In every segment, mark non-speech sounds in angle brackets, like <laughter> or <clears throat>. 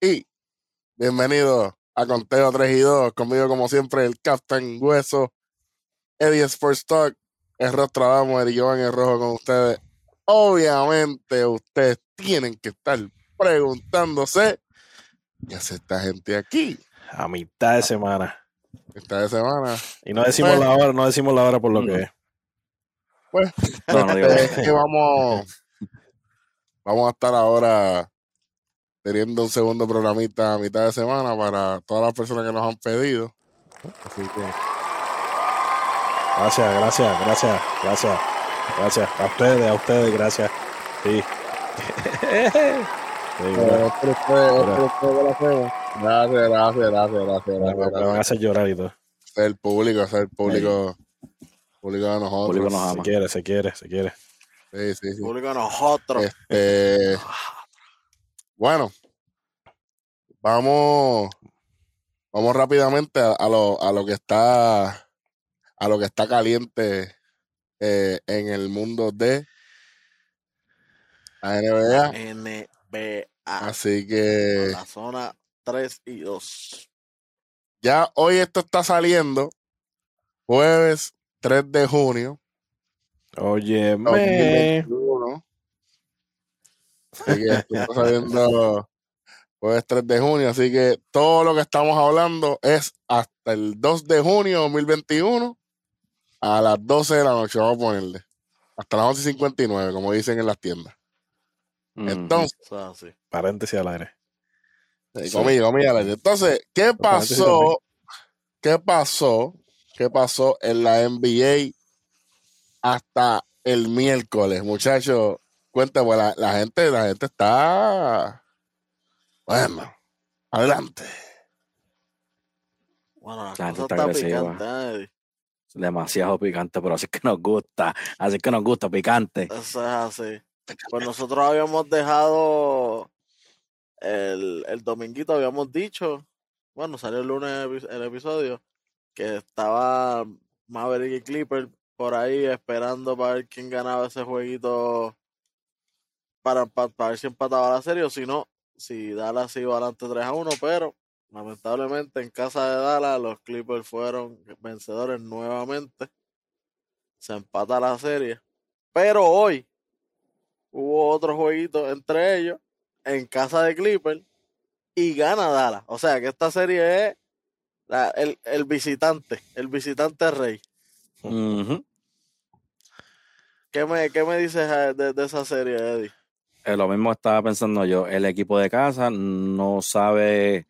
y bienvenido a Conteo 3 y 2. Conmigo, como siempre, el Captain Hueso, Eddie Sports Talk, el rostro Adamo, Eddie Jovan el rojo con ustedes. Obviamente, ustedes tienen que estar preguntándose ¿qué hace esta gente aquí? A mitad de semana. Mitad de semana. Y no decimos Pues- la hora, no decimos la hora por lo que es. Pues, No, no digo nada. es que vamos, vamos a estar ahora teniendo un segundo programita a mitad de semana para todas las personas que nos han pedido. Así que Gracias, gracias, gracias, gracias, gracias. A ustedes, a ustedes, gracias. Sí. <laughs> Gracias, gracias, gracias, gracias, me, gracias, van a hacer llorar y todo. Ser el público, ser el público, público de nosotros. Público nos Se ama. quiere, se quiere, se quiere. Sí, sí, sí. Público nosotros. Este, bueno, vamos, vamos rápidamente a, a lo, a lo que está, a lo que está caliente eh, en el mundo de la NBA. NBA. Así que La zona 3 y 2. ya hoy esto está saliendo, jueves 3 de junio. Oye, me. 2021. Así que esto está saliendo jueves 3 de junio. Así que todo lo que estamos hablando es hasta el 2 de junio de 2021 a las 12 de la noche. Vamos a ponerle. Hasta las 11 y 59, como dicen en las tiendas. Entonces, sí. Paréntesis al aire. eh, comillas, comillas, Alex. Entonces, ¿qué pasó? ¿Qué pasó? ¿Qué pasó en la NBA hasta el miércoles, muchachos? Cuenta, pues la, la gente, la gente está. Bueno, adelante. Bueno, la La gente está agresiva. picante, ¿eh? Demasiado picante, pero así que nos gusta. Así que nos gusta, picante. Eso es así. Pues nosotros habíamos dejado el, el dominguito, habíamos dicho, bueno, salió el lunes el episodio, que estaba Maverick y Clipper por ahí esperando para ver quién ganaba ese jueguito para, empa- para ver si empataba la serie o si no, si Dallas iba adelante 3 a 1, pero lamentablemente en casa de Dallas los Clippers fueron vencedores nuevamente. Se empata la serie. Pero hoy hubo otro jueguito entre ellos en casa de Clipper y gana Dallas. O sea que esta serie es la- el, el visitante, el visitante rey. ¿Qué me, qué me dices eh, de, de esa serie, Eddie? Eh, lo mismo estaba pensando yo. El equipo de casa no sabe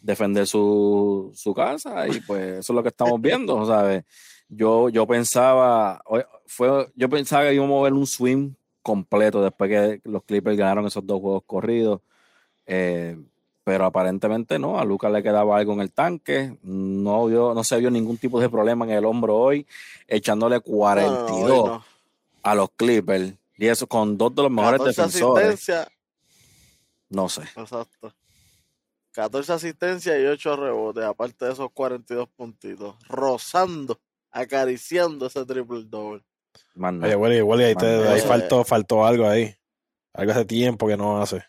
defender su, su casa y pues eso es lo que estamos viendo, <laughs> ¿sabes? Yo, yo pensaba, fue, yo pensaba que íbamos a ver un swing completo después que los Clippers ganaron esos dos juegos corridos. Eh, pero aparentemente no, a Lucas le quedaba algo en el tanque, no, vio, no se vio ningún tipo de problema en el hombro hoy, echándole No, no, no, 42 no. a los Clippers. Y eso con dos de los mejores 14 defensores. asistencias, No sé. exacto. 14 asistencias y 8 rebotes, aparte de esos 42 puntitos. Rozando, acariciando ese triple doble. Nada. Oye, Willy, Willy, ahí, te- Mano, ahí faltó, faltó algo ahí. Algo hace tiempo que no hace.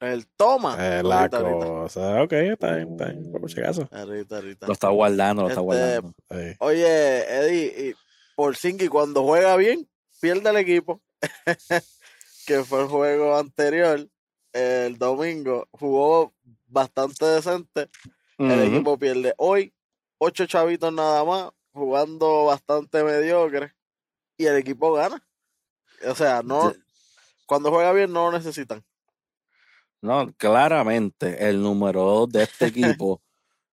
El toma. Eh, la ahorita. cosa. Ok, está bien, está bien, por si acaso. Ahorita. Lo está guardando, lo está Este, guardando. Sí. Oye, Eddie, y por cuando juega bien, pierde el equipo. <laughs> que fue el juego anterior, el domingo, jugó bastante decente. El equipo pierde hoy, ocho chavitos nada más, jugando bastante mediocre. Y el equipo gana. O sea, no, Sí. cuando juega bien no lo necesitan. No, claramente el número dos de este <laughs> equipo,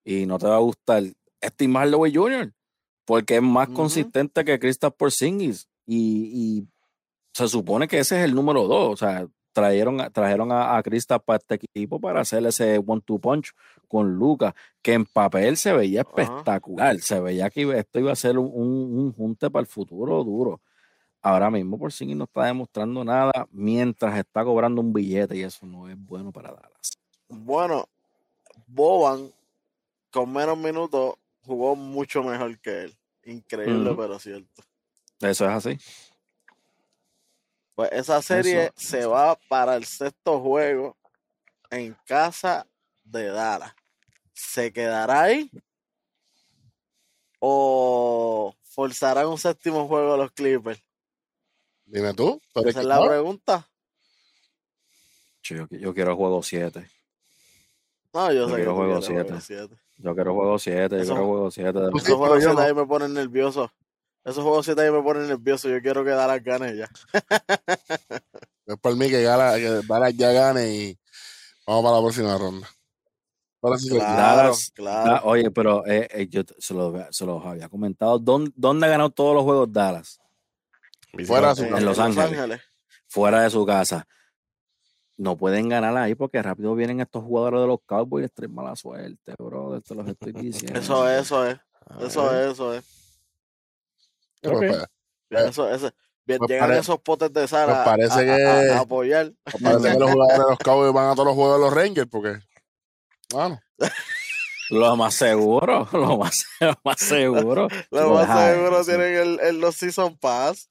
y no te va a gustar, es Tim Hardaway Jr., porque es más consistente que Kristaps Porzingis. Y, y se supone que ese es el número dos. O sea, trajeron, a- trajeron a, a Kristaps para este equipo para hacer ese one-two punch con Lucas, que en papel se veía espectacular. Se veía que esto iba a ser un, un- un junte para el futuro duro. Ahora mismo Porzingis no está demostrando nada mientras está cobrando un billete y eso no es bueno para Dallas. Bueno, Boban, con menos minutos, jugó mucho mejor que él. Increíble, pero cierto. Eso es así. Pues esa serie Eso- se eso. va para el sexto juego en casa de Dallas. ¿Se quedará ahí? ¿O forzarán un séptimo juego a los Clippers? Dime tú. ¿tú eres Esa es la pregunta. Yo, yo quiero juego 7. No, yo Yo sé que quiero tú juego quieres siete. juego siete. Yo quiero juego 7. Yo quiero juego 7. Pues sí, Esos juegos yo 7 no. ahí me ponen nervioso. Esos juegos 7 ahí me ponen nervioso. Yo quiero que Dallas gane ya. <laughs> Es por mí que, Gala, que Dallas ya gane y vamos para la próxima ronda. Ahora sí que- Claro, Dallas- claro. Oye, pero eh, eh, yo se los se los había comentado. ¿Dónde, dónde ha ganado todos los juegos Dallas? Fuera de su casa. en Los Ángeles. Fuera de su casa. No pueden ganar ahí porque rápido vienen estos jugadores de los Cowboys y les traen mala suerte, bro. Te los estoy diciendo. Eso es, eso es. Eso es, eso es. pues, Ok. pues, Bien, Eh, eso, eso. Bien, pues llegan pare- esos potes de sal pues a, parece a- a- que- a apoyar. Parece que los jugadores de los Cowboys van a todos los juegos de los Rangers porque, bueno, <laughs> Lo más seguro, <laughs> lo más, lo más seguro. <laughs> Lo más seguro sí. tienen el, el los Season Pass.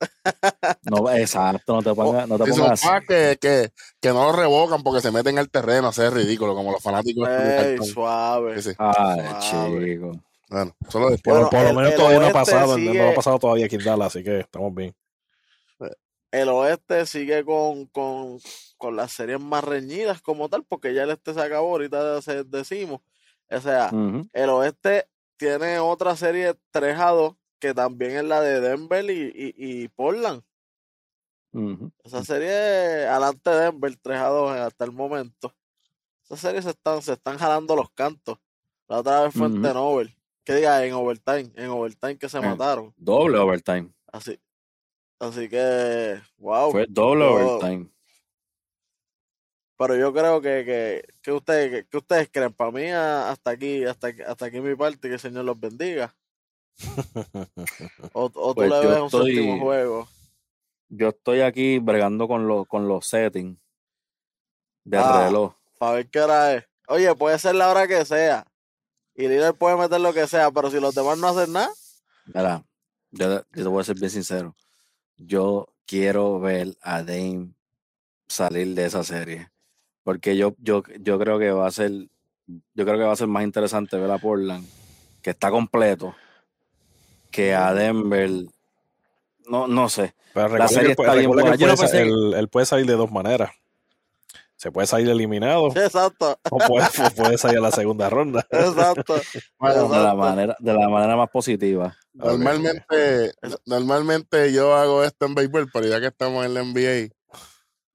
No, exacto, no te pongas, no te así. ah, que, que, que no lo revocan porque se meten al terreno a hacer ridículo como los fanáticos. Ey, suave. Sí, sí. Ay, Suave. chico. Bueno, solo después. Por, Bueno, por lo el- menos el todavía no ha oeste pasado, sigue- no ha pasado todavía aquí en Dallas, así que estamos bien. El oeste sigue con, con, con las series más reñidas como tal, porque ya el este se acabó, ahorita se- decimos. O sea, el oeste tiene otra serie 3 a 2, que también es la de Denver y, y, y Portland. Esa serie, adelante Denver 3 a 2 hasta el momento. Esas series se están, se están jalando los cantos. La otra vez fue en. Tenover. Que diga, en overtime, en overtime que se Eh. mataron. Doble overtime. Así, así que, wow. Fue doble yo- overtime. Pero yo creo que, que, que ustedes, que, que ustedes creen, para mí hasta aquí, hasta, hasta aquí mi parte, que el Señor los bendiga. <laughs> O, o tú Pues le ves un estoy- séptimo juego. Yo estoy aquí bregando con, los con los settings de Ah. reloj. Para ver qué hora es. Oye, puede ser la hora que sea. Y líder puede meter lo que sea, pero si los demás no hacen nada, Mira, yo, yo te voy a ser bien sincero. Yo quiero ver a Dame salir de esa serie. Porque yo, yo, yo creo que va a ser, yo creo que va a ser más interesante ver a Portland, que está completo, que a Denver. No, no sé. Pero La serie que, puede- está bien buena. él Yo no puede, él- él puede salir de dos maneras. Se puede salir eliminado <laughs> exacto, o puede, o puede salir a la segunda ronda. <laughs> exacto. <laughs> Bueno, De la exacto. manera, de la manera más positiva. Normalmente, normalmente yo hago esto en béisbol, pero ya que estamos en la NBA,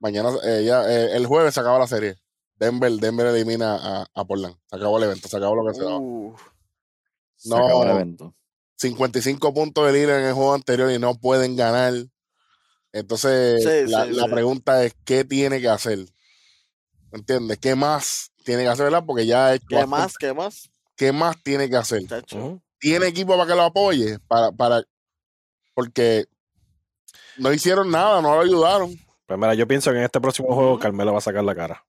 mañana, eh, ya, eh, el jueves se acaba la serie. Denver, Denver elimina a, a Portland. Se acabó el evento, se acabó lo que se daba. Uh, Se acabó el No, evento. 55 puntos de líder en el juego anterior y no pueden ganar. Entonces, Sí, la, sí, la sí. pregunta es: ¿qué tiene que hacer? ¿Entiendes? ¿Qué más tiene que hacer, verdad? Porque ya hecho ¿Qué bastante. más? ¿Qué más? ¿Qué más tiene que hacer? Chacho. Tiene equipo para que lo apoye, para, para, porque no hicieron nada, no lo ayudaron. Pues mira, yo pienso que en este próximo juego Carmelo va a sacar la cara.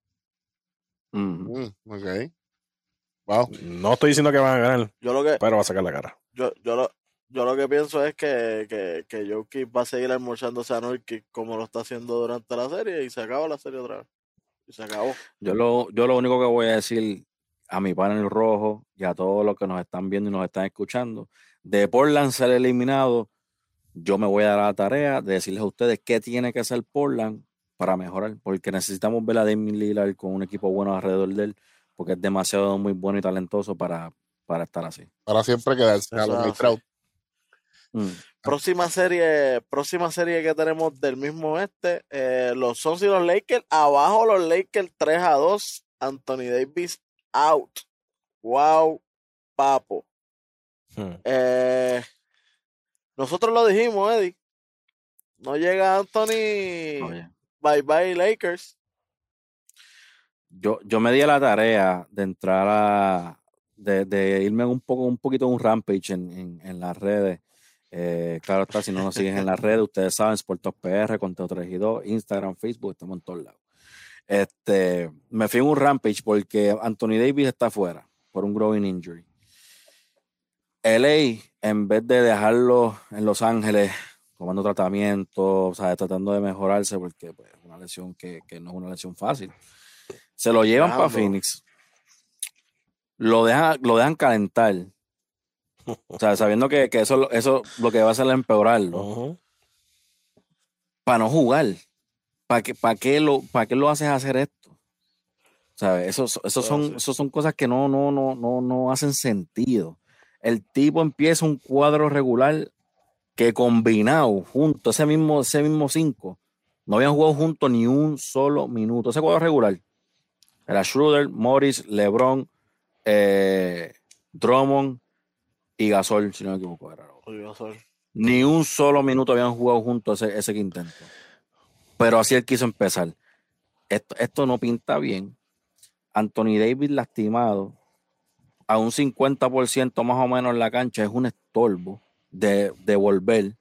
Mm, ok. Wow. No estoy diciendo que van a ganar, Yo lo que, pero va a sacar la cara. yo, yo lo, yo lo que pienso es que, que, que Jokic va a seguir almorzándose a Nurkic como lo está haciendo durante la serie y se acaba la serie otra vez. Y se acabó. Yo lo, yo lo único que voy a decir a mi panel rojo y a todos los que nos están viendo y nos están escuchando, de Portland ser eliminado, yo me voy a dar la tarea de decirles a ustedes qué tiene que hacer Portland para mejorar, porque necesitamos ver a Damien Lillard con un equipo bueno alrededor de él, porque es demasiado muy bueno y talentoso para, para estar así. Para siempre quedarse a los Trout. Mm. Próxima serie, próxima serie que tenemos del mismo este, eh, los Suns y los Lakers, abajo los Lakers 3 a 2, Anthony Davis out. Wow, papo. Hmm. Eh, nosotros lo dijimos, Eddie. No llega Anthony. Oye, Bye bye Lakers. yo, yo me di a la tarea de entrar a, de, de irme un poco, un poquito un rampage en, en, en las redes. Eh, claro está, si no nos siguen en las redes, ustedes saben, Sportos PR, Conteo 3 y 2, Instagram, Facebook, estamos en todos lados. Este, me fui en un rampage porque Anthony Davis está fuera por un growing injury. LA, en vez de dejarlo en Los Ángeles tomando tratamiento, o sea, tratando de mejorarse, porque pues, es una lesión que, que no es una lesión fácil. Se lo llevan para. Phoenix. Lo dejan, lo dejan calentar. O sea, sabiendo que, que eso, eso lo que va a hacer es empeorarlo. Para no jugar. ¿Para qué, para qué, lo, para qué lo haces hacer esto? ¿Sabes? Eso, eso son, eso son cosas que no, no, no, no, no hacen sentido. El tipo empieza un cuadro regular que combinado, junto, ese mismo, ese mismo cinco, no habían jugado juntos ni un solo minuto. Ese cuadro regular era Schroeder, Morris, LeBron, eh, Drummond y Gasol, si no me equivoco. Era. Ni un solo minuto habían jugado juntos ese, ese quinteto. Pero así él quiso empezar. Esto, esto no pinta bien. Anthony Davis lastimado a un 50% más o menos en la cancha es un estorbo de, de volver.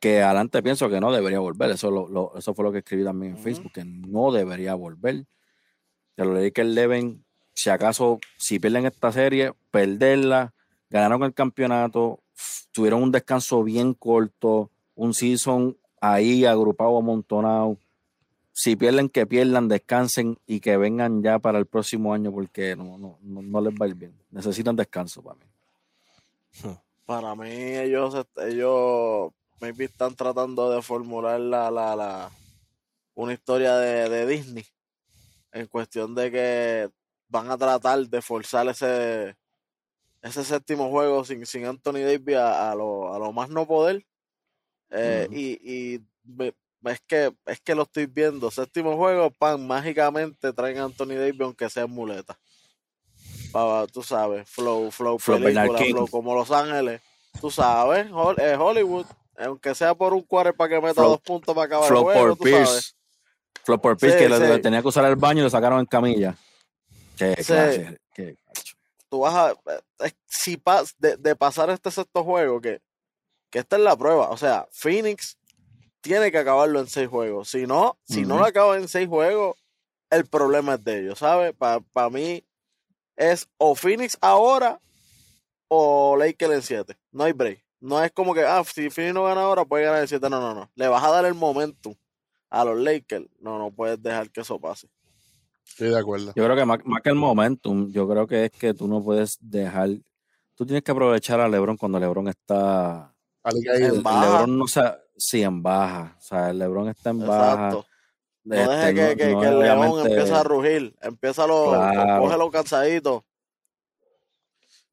Que adelante pienso que no debería volver. Eso, lo- lo- eso fue lo que escribí también en. Facebook, que no debería volver. Te lo leí que el deben, si acaso, si pierden esta serie, perderla, ganaron el campeonato, tuvieron un descanso bien corto, un season ahí agrupado, amontonado. Si pierden, que pierdan, descansen y que vengan ya para el próximo año porque no, no, no, no les va a ir bien. Necesitan descanso para mí. Para mí, ellos, ellos maybe están tratando de formular la, la, la, una historia de, de Disney en cuestión de que van a tratar de forzar ese, ese séptimo juego sin, sin Anthony Davis a, a lo, a lo más no poder. Eh. Y, y me- es que es que lo estoy viendo. Séptimo juego, pan, mágicamente traen a Anthony Davis aunque sea en muleta. Pa- tú sabes, flow, flow, Flow película, flow como Los Ángeles. Tú sabes, eh, Hollywood, aunque sea por un cuarto para que meta Flow- dos puntos para acabar Flow el juego, por tú sabes. Pierce. Flow por Pierce Sí, que sí. le tenía que usar el baño y lo sacaron en camilla. Qué Sí. clase, qué tú vas a si pas, de, de pasar este sexto juego que, que esta es la prueba o sea Phoenix tiene que acabarlo en seis juegos si no si no lo acaba en seis juegos el problema es de ellos ¿sabes? para mí es o Phoenix ahora o Lakers en siete no hay break no es como que ah si Phoenix no gana ahora puede ganar en siete no no no le vas a dar el momentum a los Lakers no no puedes dejar que eso pase Estoy de acuerdo. Yo creo que más, más que el momentum, yo creo que es que tú no puedes dejar. Tú tienes que aprovechar a LeBron cuando LeBron está. En baja. LeBron no se, sí, en baja. O sea, el LeBron está en baja. exacto No Este, deje que, que- no que el león empiece a rugir. Empieza lo, Claro. cógelo cansadito.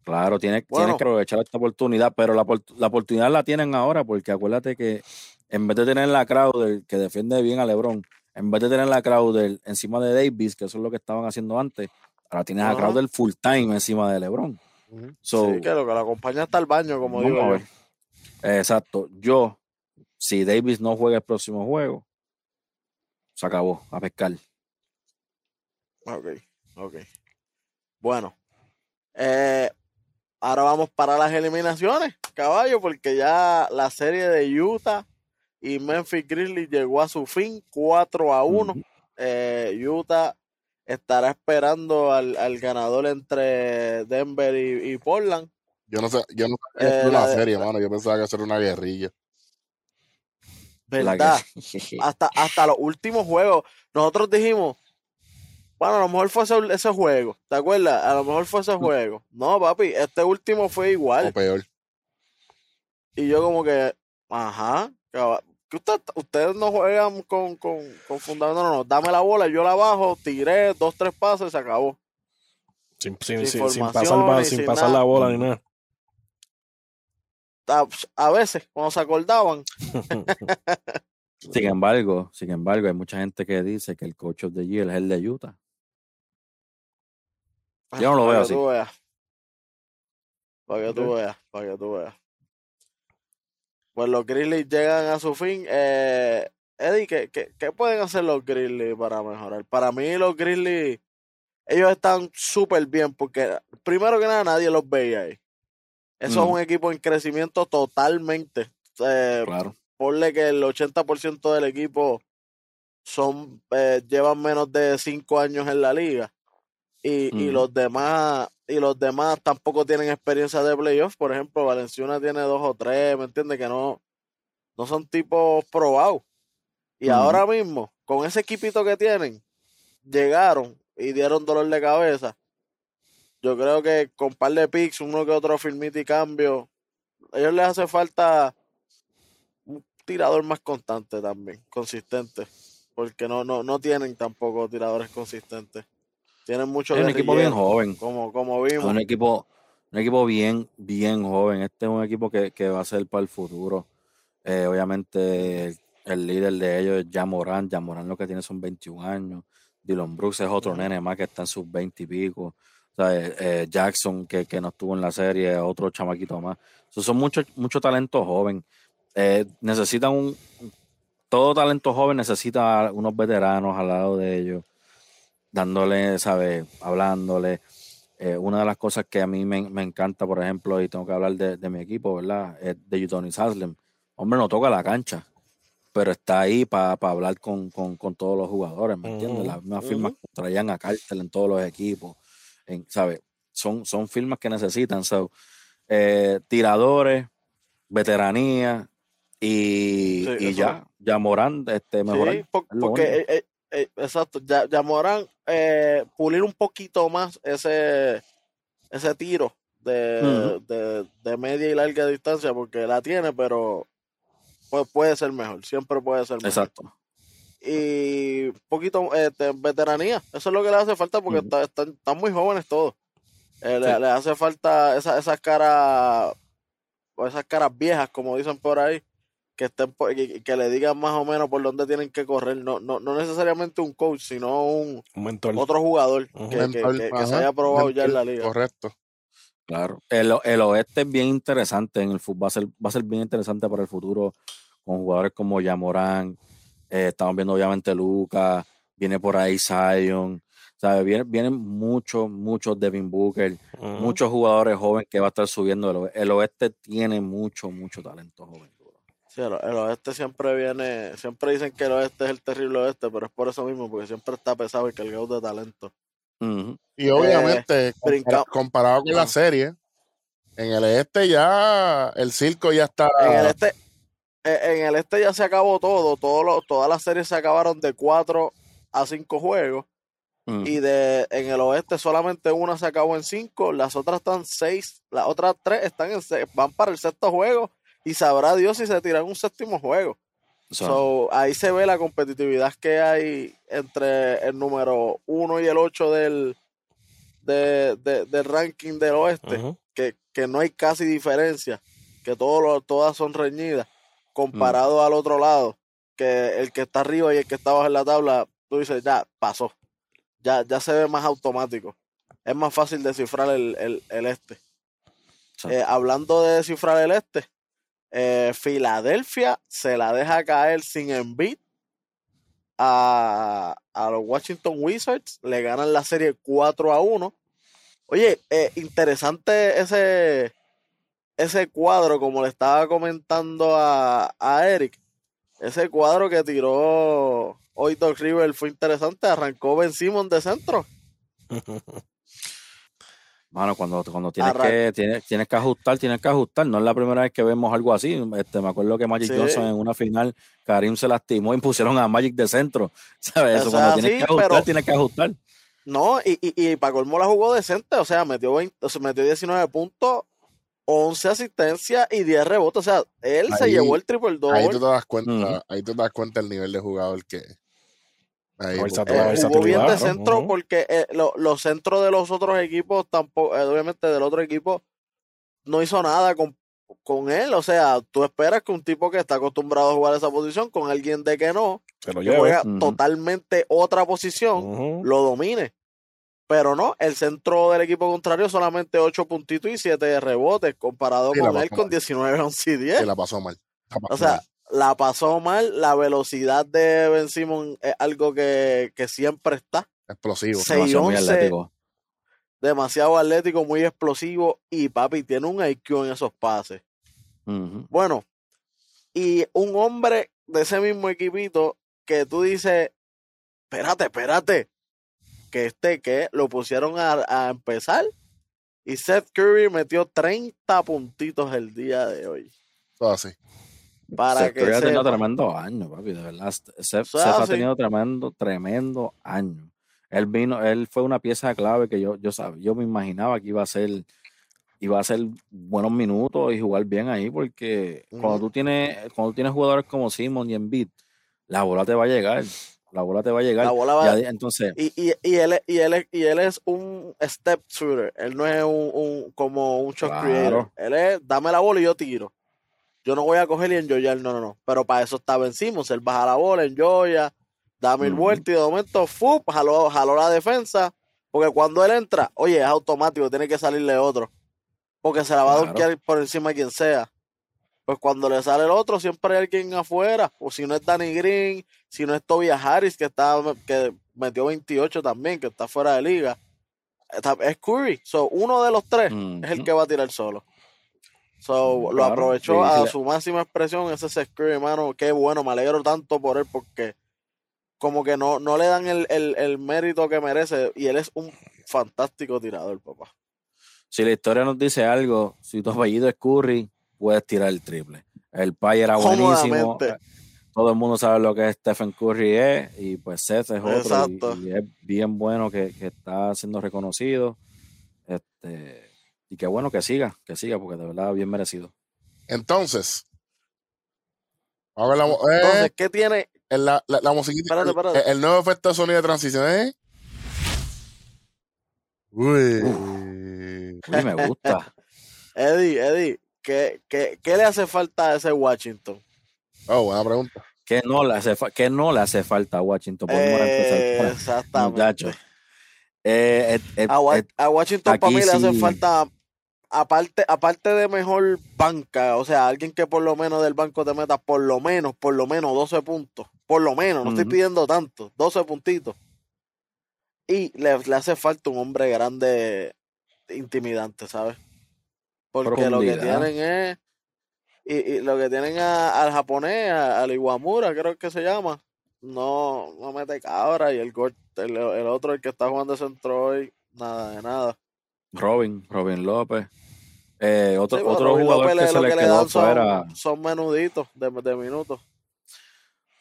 Claro, tienes, Bueno. tienes que aprovechar esta oportunidad, pero la, la oportunidad la tienen ahora, porque acuérdate que en vez de tener la Crowder, que defiende bien a LeBron, en vez de tener la Crowder encima de Davis, que eso es lo que estaban haciendo antes, ahora tienes a. Crowder full time encima de LeBron. So, sí, que lo que lo acompaña hasta el baño, como digo a yo. ver. Exacto. Yo, si Davis no juega el próximo juego, se acabó a pescar. Ok, ok. Bueno, eh, ahora vamos para las eliminaciones, caballo, porque ya la serie de Utah y Memphis Grizzlies llegó a su fin, 4 a 1. Ujú. Eh, Utah estará esperando al, al ganador entre Denver y, y Portland. Yo no sé, yo no que Eh, una de- serie, mano. Yo pensaba que eso era una guerrilla. La ¿Verdad? <laughs> hasta, hasta los últimos juegos, nosotros dijimos, bueno, a lo mejor fue ese, ese juego, ¿te acuerdas? A lo mejor fue ese juego. No, papi, este último fue O igual. peor. Y yo como que, ajá, que usted- ustedes no juegan con, con, con fundamento, no, no, dame la bola, yo la bajo, tiré dos, tres pases y se acabó. Sin, sin, Sin pasar, sin la bola ni nada. A, a veces, cuando se acordaban, <laughs> Sin embargo, sin embargo, hay mucha gente que dice que el coach of the year es el de Utah. Yo no lo veo así. Para que tú veas, para que tú veas. Pues los Grizzlies llegan a su fin. Eh, Eddie, ¿qué, qué, qué pueden hacer los Grizzlies para mejorar? Para mí los Grizzlies, ellos están súper bien porque primero que nada nadie los veía ahí. Eso es un equipo en crecimiento totalmente. Eh, Claro. ponle que el 80% del equipo son eh, llevan menos de 5 años en la liga y, los demás y los demás tampoco tienen experiencia de playoffs por ejemplo Valenciuna tiene dos o tres me entiendes que no no son tipos probados y ahora mismo con ese equipito que tienen llegaron y dieron dolor de cabeza. Yo creo que con par de picks, uno que otro filmito y cambio, a ellos les hace falta un tirador más constante también, consistente. Porque no, no, no tienen tampoco tiradores consistentes. Tienen mucho Es un equipo bien joven. Como, como Es vimos. un equipo, un equipo bien, bien joven. Este es un equipo que, que va a ser para el futuro. Eh, obviamente, el, el líder de ellos es Jamoran. Jamoran lo que tiene son 21 años. Dylan Brooks es otro nene más que está en sus 20 y pico. Sea, eh, Jackson, que, que no estuvo en la serie, otro chamaquito más. So, son mucho, mucho talento joven. Eh, necesitan un. Todo talento joven necesita unos veteranos al lado de ellos, dándole, ¿sabes? Hablándole. Eh, una de las cosas que a mí me, me encanta, por ejemplo, y tengo que hablar de, de mi equipo, ¿verdad? Es de Udonis Haslem. Hombre, no toca la cancha, pero está ahí para hablar con, con, con todos los jugadores, ¿me entiendes? Ujú. Las mismas firmas Ujú. que traían a Cartel en todos los equipos, en, ¿sabes? Son, son firmas que necesitan, so, eh, tiradores, veteranía y, Sí, y ya, ya Morán, este, mejorar. Sí, es porque, eh, eh, eh, exacto, ya, ya Morán, eh, pulir un poquito más ese, ese tiro de, de, de media y larga distancia, porque la tiene, pero pues puede ser mejor, siempre puede ser mejor. Exacto. Y un poquito este, veteranía, eso es lo que le hace falta porque está- están, están muy jóvenes todos. Eh, le, Sí. le hace falta esa- esas caras, o esas caras viejas, como dicen por ahí, que estén que, que le digan más o menos por dónde tienen que correr. No, no, no necesariamente un coach, sino un Un mentor. otro jugador que, que- Mentor, que- que ajá, se haya probado ya en la liga. Correcto. Claro. El, o- el oeste es bien interesante en el fútbol. Va a ser, va a ser bien interesante para el futuro con jugadores como Yamorán. Eh, estamos viendo obviamente Lucas. Viene por ahí Zion. ¿sabes? Vienen, vienen muchos, muchos Devin Booker. Muchos jugadores jóvenes que va a estar subiendo. El, el oeste tiene mucho, mucho talento joven. Sí, el, el oeste siempre viene, siempre dicen que el oeste es el terrible oeste, pero es por eso mismo, porque siempre está pesado y cargado de talento. Y obviamente, brinca- comparado con la serie, en el este ya el circo ya está. En el este, eh, en el este ya se acabó todo, todo lo- todas las series se acabaron de 4 a 5 juegos. Ujú. Y de en el oeste solamente una se acabó en 5, las otras están 6, las otras 3 están en se- van para el sexto juego y sabrá Dios si se tiran un séptimo juego. So, So, ahí se ve la competitividad que hay entre el número 1 y el 8 del, de- de- del ranking del oeste, que, que no hay casi diferencia, que todo lo- todas son reñidas, comparado al otro lado, que el que está arriba y el que está abajo en la tabla, tú dices, ya pasó, ya, ya se ve más automático, es más fácil descifrar el, el, el este. Eh, hablando de descifrar el este, eh, Filadelfia se la deja caer sin Embiid a, a los Washington Wizards, le ganan la serie 4 a 1. Oye, eh, interesante ese, ese cuadro, como le estaba comentando a, a Eric, ese cuadro que tiró hoy Doc River fue interesante, arrancó Ben Simmons de centro. <laughs> Mano, cuando, cuando tienes, Arran- que, tienes, tienes que ajustar, tienes que ajustar. No es la primera vez que vemos algo así. Este, me acuerdo que Magic Sí. Johnson en una final, Karim se lastimó y pusieron a Magic de centro. <laughs> ¿Sabes? Eso, cuando es tienes que ajustar, pero- tienes que ajustar. No, y, y, y para colmo la jugó decente, o sea, metió, 20 o sea, metió 19 puntos, 11 asistencias y 10 rebotes. O sea, él se llevó el triple Ahí tú doble. te das cuenta, ahí tú te das cuenta el nivel de jugador que. Ahí, la Eh, jugó bien de centro porque eh, lo- los centros de los otros equipos tampoco, eh, obviamente del otro equipo, no hizo nada con, con él. O sea, tú esperas que un tipo que está acostumbrado a jugar esa posición con alguien de que no, que juega totalmente otra posición, lo domine. Pero no, el centro del equipo contrario solamente 8 puntitos y 7 de rebotes, comparado Sí, con él con mal. 19, 11 y 10. que la pasó mal. La pasó O sea, mal. la pasó mal, la velocidad de Ben Simon es algo que, que siempre está. explosivo. Sí. Demasiado muy 11. atlético. Demasiado atlético, muy explosivo y papi tiene un IQ en esos pases. Bueno, y un hombre de ese mismo equipito que tú dices, espérate, espérate, que este que lo pusieron a, a empezar y Seth Curry metió 30 puntitos el día de hoy. Todo así. Para Seth que Curry ha tenido sepa. tremendo año, papi, de verdad. Seth, Seth ha sí. tenido tremendo, tremendo año. Él vino, él fue una pieza clave que yo, yo, yo me imaginaba que iba a ser iba a ser buenos minutos y jugar bien ahí, porque cuando tú tienes, cuando tienes jugadores como Simon y Embiid, la bola te va a llegar. La bola te va a llegar. La bola va y, entonces, y, y, y, él, y, él, y él es un step shooter. Él no es un, un como un shot creator. Él es, dame la bola y yo tiro. Yo no voy a coger y enjoyar, no, no, no. Pero para eso está vencimos. Él baja la bola, enjoya, da mil vueltas y de momento, ¡fup! Jaló, jaló la defensa. Porque cuando él entra, oye, es automático, tiene que salirle otro. Porque se la va a claro. por encima de quien sea. Pues cuando le sale el otro, siempre hay alguien afuera. O si no es Danny Green, si no es Tobias Harris, que está, que metió 28 también, que está fuera de liga. Es Curry. So, uno de los tres es el que va a tirar solo. So, lo aprovechó a su máxima expresión. Ese es Curry, hermano. Qué bueno, me alegro tanto por él porque como que no, no le dan el, el, el mérito que merece. Y él es un fantástico tirador, papá. Si la historia nos dice algo, si tu apellido es Curry, puedes tirar el triple. El pay era buenísimo. Todo el mundo sabe lo que Stephen Curry es, y pues Seth es otro, y, es bien bueno que, está siendo reconocido. Este, y qué bueno que siga, que siga, porque de verdad bien merecido. Entonces, a ver la, Entonces, ¿qué tiene? La, la, la musiquita, espérate, espérate. El, nuevo efecto de sonido de transición es. Uy. Uy, me gusta. <laughs> Eddie, Eddie, ¿Qué, qué, qué le hace falta a ese Washington? Oh, buena pregunta. ¿Qué no le hace, qué no le hace falta a Washington? Eh, exactamente. Eh, eh, a, a, Washington para mí le hace falta, aparte, aparte de mejor banca, o sea, alguien que por lo menos del banco te meta por lo menos, por lo menos 12 puntos. Por lo menos, no estoy pidiendo tanto, 12 puntitos. Y le, le hace falta un hombre grande, intimidante, ¿sabes? Porque lo que tienen es. Y, lo que tienen al japonés, al Iwamura, creo que se llama. No, no mete cabra. Y el, el, el otro, el que está jugando centro hoy, nada de nada. Robin, Robin López. Eh, otro otro jugador que se le quedó fuera. Son, menuditos de, de, minutos.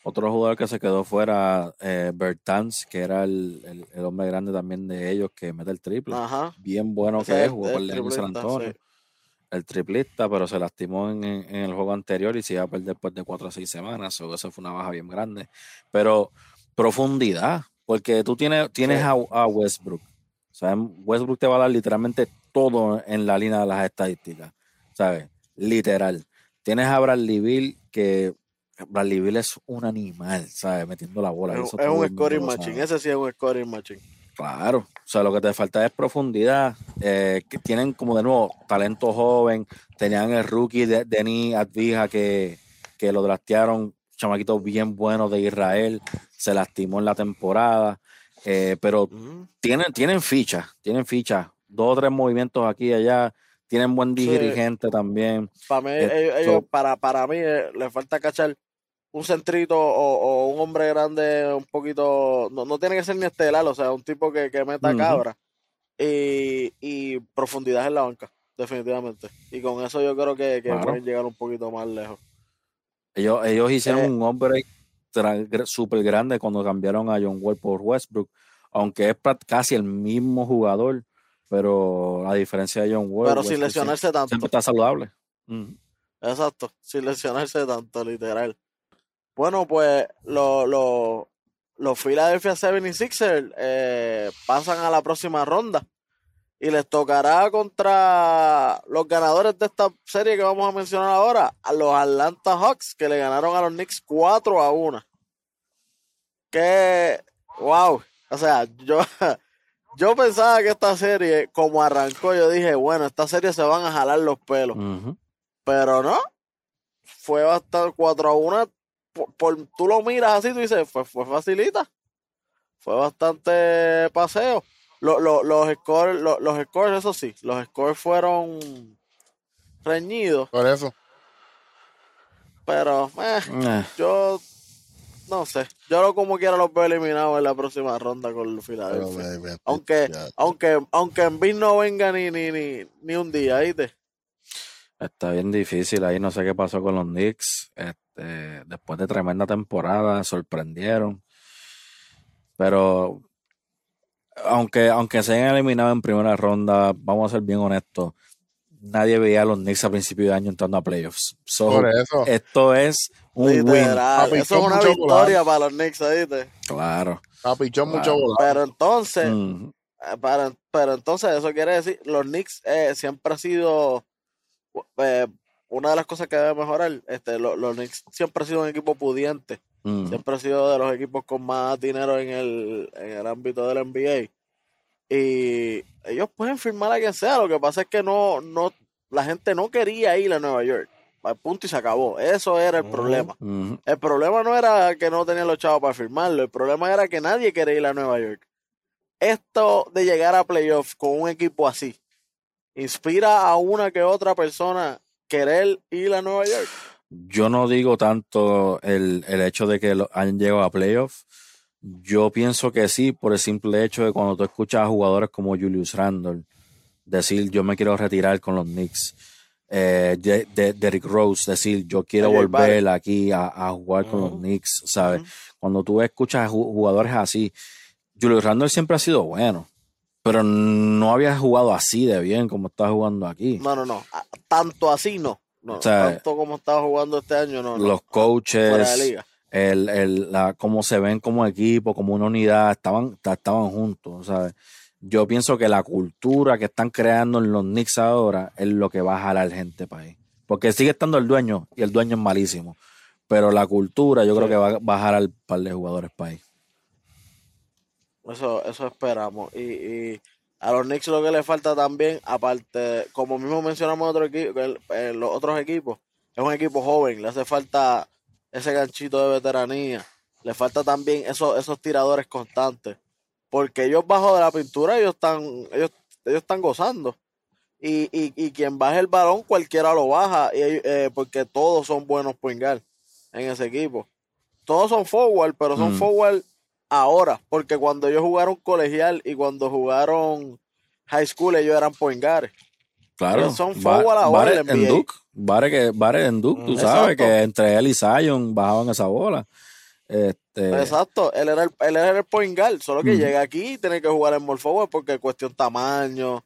Otro jugador que se quedó fuera, eh, Bertans, que era el, el, hombre grande también de ellos que mete el triple. Ajá. Bien bueno que es, jugó por el San Antonio el triplista, pero se lastimó en, el juego anterior y se iba a perder después de cuatro o seis semanas. O eso fue una baja bien grande. Pero profundidad, porque tú tienes, tienes a, Westbrook. O sea, Westbrook te va a dar literalmente todo en la línea de las estadísticas. ¿Sabes? Literal. Tienes a Bradley Bill, que Bradley Bill es un animal, ¿sabes? Metiendo la bola. Es, un scoring machine. Ese sí es un scoring machine. Claro, sea, lo que te falta es profundidad. Eh, que tienen como de nuevo talento joven. Tenían el rookie de Denis Advija que, que lo draftearon, chamaquito bien bueno de Israel. Se lastimó en la temporada. Eh, pero tienen, tienen fichas, tienen fichas. Dos o tres movimientos aquí y allá. Tienen buen dirigente también. Para mí, ellos, para, para mí, eh, le falta cachar un centrito o, un hombre grande un poquito, no, tiene que ser ni estelar, o sea, un tipo que, que meta cabra y, y, profundidad en la banca, definitivamente. Y con eso yo creo que, pueden llegar un poquito más lejos. Ellos, ellos hicieron eh, un hombre súper grande cuando cambiaron a John Wall por Westbrook, aunque es casi el mismo jugador, pero a diferencia de John Wall. Pero sin lesionarse tanto. Siempre está saludable. Exacto, sin lesionarse tanto, literal. Bueno, pues los lo, los Philadelphia 76ers eh, pasan a la próxima ronda y les tocará contra los ganadores de esta serie que vamos a mencionar ahora, a los Atlanta Hawks, que le ganaron a los Knicks 4 a 1. Que, wow, o sea, yo, <laughs> yo pensaba que esta serie, como arrancó, yo dije, bueno, esta serie se van a jalar los pelos. Pero no, fue bastante 4 a 1 por, tú lo miras así, tú dices, fue, fue facilita. Fue bastante paseo. los scores, los scores, eso sí, los scores fueron reñidos. Por eso. Pero, eh, eh. yo no sé. Yo lo como quiera los veo eliminados en la próxima ronda con el Philadelphia. aunque, aunque, aunque en Bill no venga ni, ni, ni, ni un día, ¿viste? Está bien difícil ahí, no sé qué pasó con los Knicks. Este, después de tremenda temporada, sorprendieron. Pero aunque, aunque se hayan eliminado en primera ronda, vamos a ser bien honestos, nadie veía a los Knicks a principio de año entrando a playoffs. So, Por eso. esto es un win. Literal, Eso es una mucho victoria para los Knicks, ¿oíste? Claro. Papichón mucho Claro. volado. Pero entonces, Mm. Pero, pero entonces eso quiere decir, los Knicks eh, siempre ha sido eh, una de las cosas que debe mejorar. Este, lo- los Knicks siempre ha sido un equipo pudiente, Mm. siempre ha sido de los equipos con más dinero en el, en el ámbito del NBA. Y ellos pueden firmar a quien sea, lo que pasa es que no, no, la gente no quería ir a Nueva York. Al punto y se acabó. Eso era el Ujú. problema. Mm. El problema no era que no tenían los chavos para firmarlo, el problema era que nadie quería ir a Nueva York. Esto de llegar a playoffs con un equipo así, inspira a una que otra persona querer ir a Nueva York. Yo no digo tanto el, el hecho de que lo- hayan llegado a playoffs. Yo pienso que sí, por el simple hecho de cuando tú escuchas a jugadores como Julius Randle decir yo me quiero retirar con los Knicks. Eh, de, de- Derrick Rose decir yo quiero volver aquí a, a jugar con los. Knicks, ¿sabes? Cuando tú escuchas a ju- jugadores así, Julius Randle siempre ha sido bueno, pero no había jugado así de bien como está jugando aquí. No, no, no. A- Tanto así no. no O sea, tanto como estaba jugando este año, no. Los de coaches, liga. el, el, la, cómo se ven como equipo, como una unidad, estaban, ta- estaban juntos, ¿sabes? Yo pienso que la cultura que están creando en los Knicks ahora es lo que va a jalar gente para ahí. Porque sigue estando el dueño y el dueño es malísimo. Pero la cultura yo creo que va a bajar al par de jugadores para ahí. Eso, eso esperamos. Y, y a los Knicks lo que le falta también, aparte, como mismo mencionamos otro equipo, el- los otros equipos, es un equipo joven, le hace falta ese ganchito de veteranía, le falta también esos, esos tiradores constantes. Porque ellos bajo de la pintura, ellos están, ellos, ellos están gozando. Y, y, y quien baje el balón, cualquiera lo baja, y, eh, porque todos son buenos point guard en ese equipo. Todos son forward, pero son Mm. forward ahora, porque cuando ellos jugaron colegial y cuando jugaron high school, ellos eran point guard. Claro. Ellos son forward ahora en NBA. Duke. Barrett, que, Barrett en Duke, tú Mm, sabes que entre él y Zion bajaban esa bola. Este, Exacto, él era el, él era el point guard, solo que llega aquí y tiene que jugar en forward porque cuestión tamaño,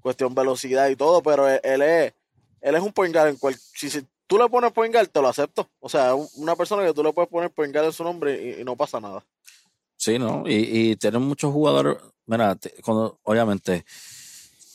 cuestión velocidad y todo, pero él, él es él es un point guard en cual si, si tú le pones point guard te lo acepto. O sea, un- una persona que tú le puedes poner point guard en su nombre y, y no pasa nada. Sí, ¿no? Y, y tienen muchos jugadores. Mira, cuando, obviamente,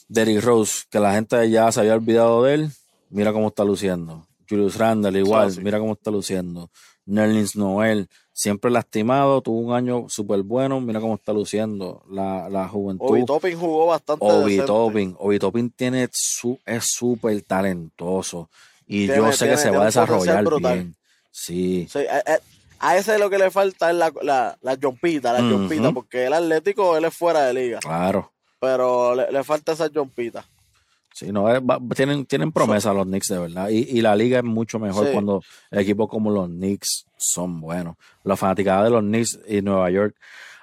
Derrick Rose, que la gente ya se había olvidado de él, mira cómo está luciendo. Julius Randle, igual, sí. mira cómo está luciendo. Nerlens Noel, siempre lastimado, tuvo un año súper bueno, mira cómo está luciendo. La, la juventud. Obi Toppin jugó bastante Obi decente. Toppin. Obi Toppin tiene su, es súper talentoso. Y Tiene- yo sé tiene- que se va a desarrollar bien. Sí. Sí, a, a- a ese lo que le falta es la, la, la jompita, la Ujú. jompita, porque el Atlético él es fuera de liga, Claro. pero le, le falta esa jompita. Sí, no, es- va- tienen, tienen promesa los Knicks de verdad. Y, y la liga es mucho mejor Sí. cuando equipos como los Knicks son buenos. La fanaticada de los Knicks y Nueva York.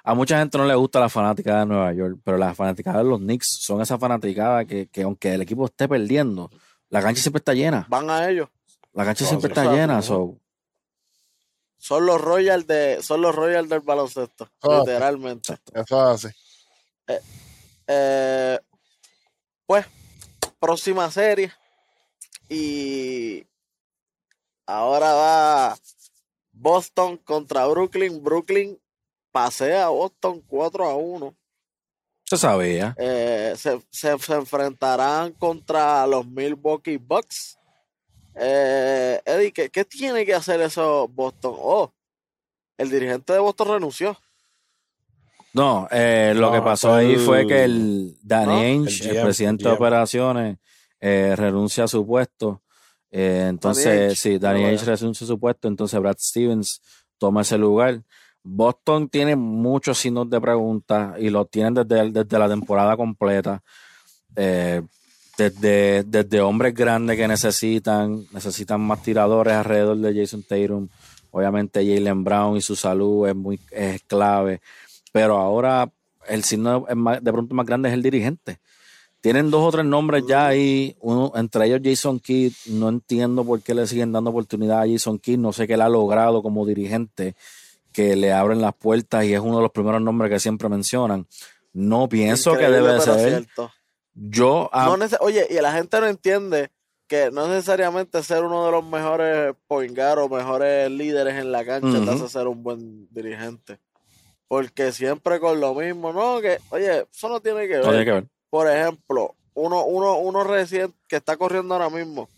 A mucha gente no le gusta la fanaticada de Nueva York, pero la fanaticada de los Knicks son esa fanaticada que, que aunque el equipo esté perdiendo, la cancha siempre está llena. Van a ellos. La cancha No, siempre está llena. so, Son los Royals de, son los Royals del baloncesto, Ah. literalmente. Eso es así. Eh, pues, próxima serie. Y ahora va Boston contra Brooklyn. Brooklyn pasea a Boston 4 a 1. se sabía. Eh, se, se- se enfrentarán contra los Milwaukee Bucks. Eh, Eddie, ¿qué, qué tiene que hacer eso Boston? Oh, el dirigente de Boston renunció. No, eh, lo No, que pasó ahí fue que el Danny ¿No? Ainge, El el, GM, presidente de operaciones, eh, renuncia a su puesto. Eh, entonces, Ainge, sí, Danny no Ainge renuncia a su puesto, entonces Brad Stevens toma ese lugar. Boston tiene muchos signos de preguntas y lo tienen desde, desde la temporada completa. Eh, desde, desde hombres grandes que necesitan, necesitan más tiradores alrededor de Jason Tatum. Obviamente Jalen Brown y su salud es muy es clave. Pero ahora el signo es más- de pronto más grande es el dirigente. Tienen dos o tres nombres ya ahí, uno, entre ellos Jason Kidd. No entiendo por qué le siguen dando oportunidad a Jason Kidd. No sé qué él ha logrado como dirigente, que le abren las puertas y es uno de los primeros nombres que siempre mencionan. No pienso que debe ser. Yo. oye, y la gente no entiende que no necesariamente ser uno de los mejores point o mejores líderes en la cancha te hace ser un buen dirigente. Porque siempre con lo mismo, ¿no? Que, oye, eso no tiene que ver. tiene que ver. Por ejemplo, uno, uno, uno recién que está corriendo ahora mismo,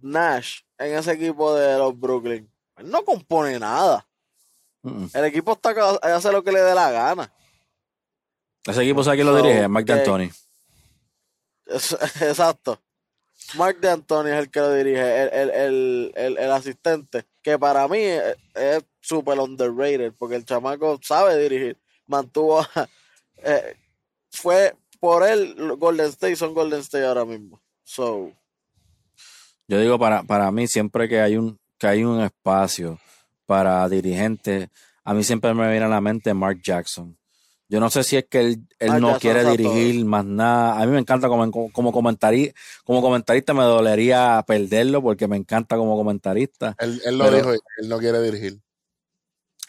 Nash, en ese equipo de los Brooklyn, no compone nada. El equipo está hace lo que le dé la gana. Ese equipo sabe quién lo dirige, Mike D'Antoni. <laughs> Exacto. Mark D'Antoni es el que lo dirige, el, el, asistente, que para mí es, súper underrated, porque el chamaco sabe dirigir. Mantuvo. <laughs> Eh, fue por él, Golden State son Golden State ahora mismo. So. Yo digo, para, para mí, siempre que hay un, que hay un espacio para dirigentes, a mí siempre me viene a la mente Mark Jackson. Yo no sé si es que él, no quiere dirigir más nada. A mí me encanta como, como, comentarista, como comentarista me dolería perderlo porque me encanta como comentarista. Él, lo dijo, él no quiere dirigir.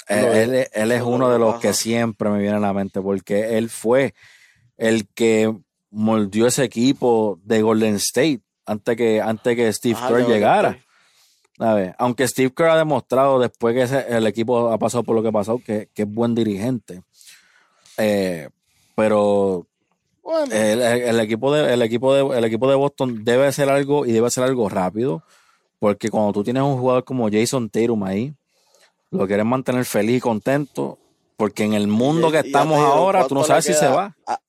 Él, él, es uno de los que siempre me viene a la mente porque él fue el que moldeó ese equipo de Golden State antes que, antes que Steve Kerr llegara. A ver, aunque Steve Kerr ha demostrado después que el equipo ha pasado por lo que ha pasado, que, es buen dirigente. Eh, pero el, equipo de, el, equipo de, el equipo de Boston debe hacer algo y debe hacer algo rápido. Porque cuando tú tienes un jugador como Jason Tatum ahí, lo quieres mantener feliz y contento. Porque en el mundo que estamos ahora, tú no sabes si se va. Ah,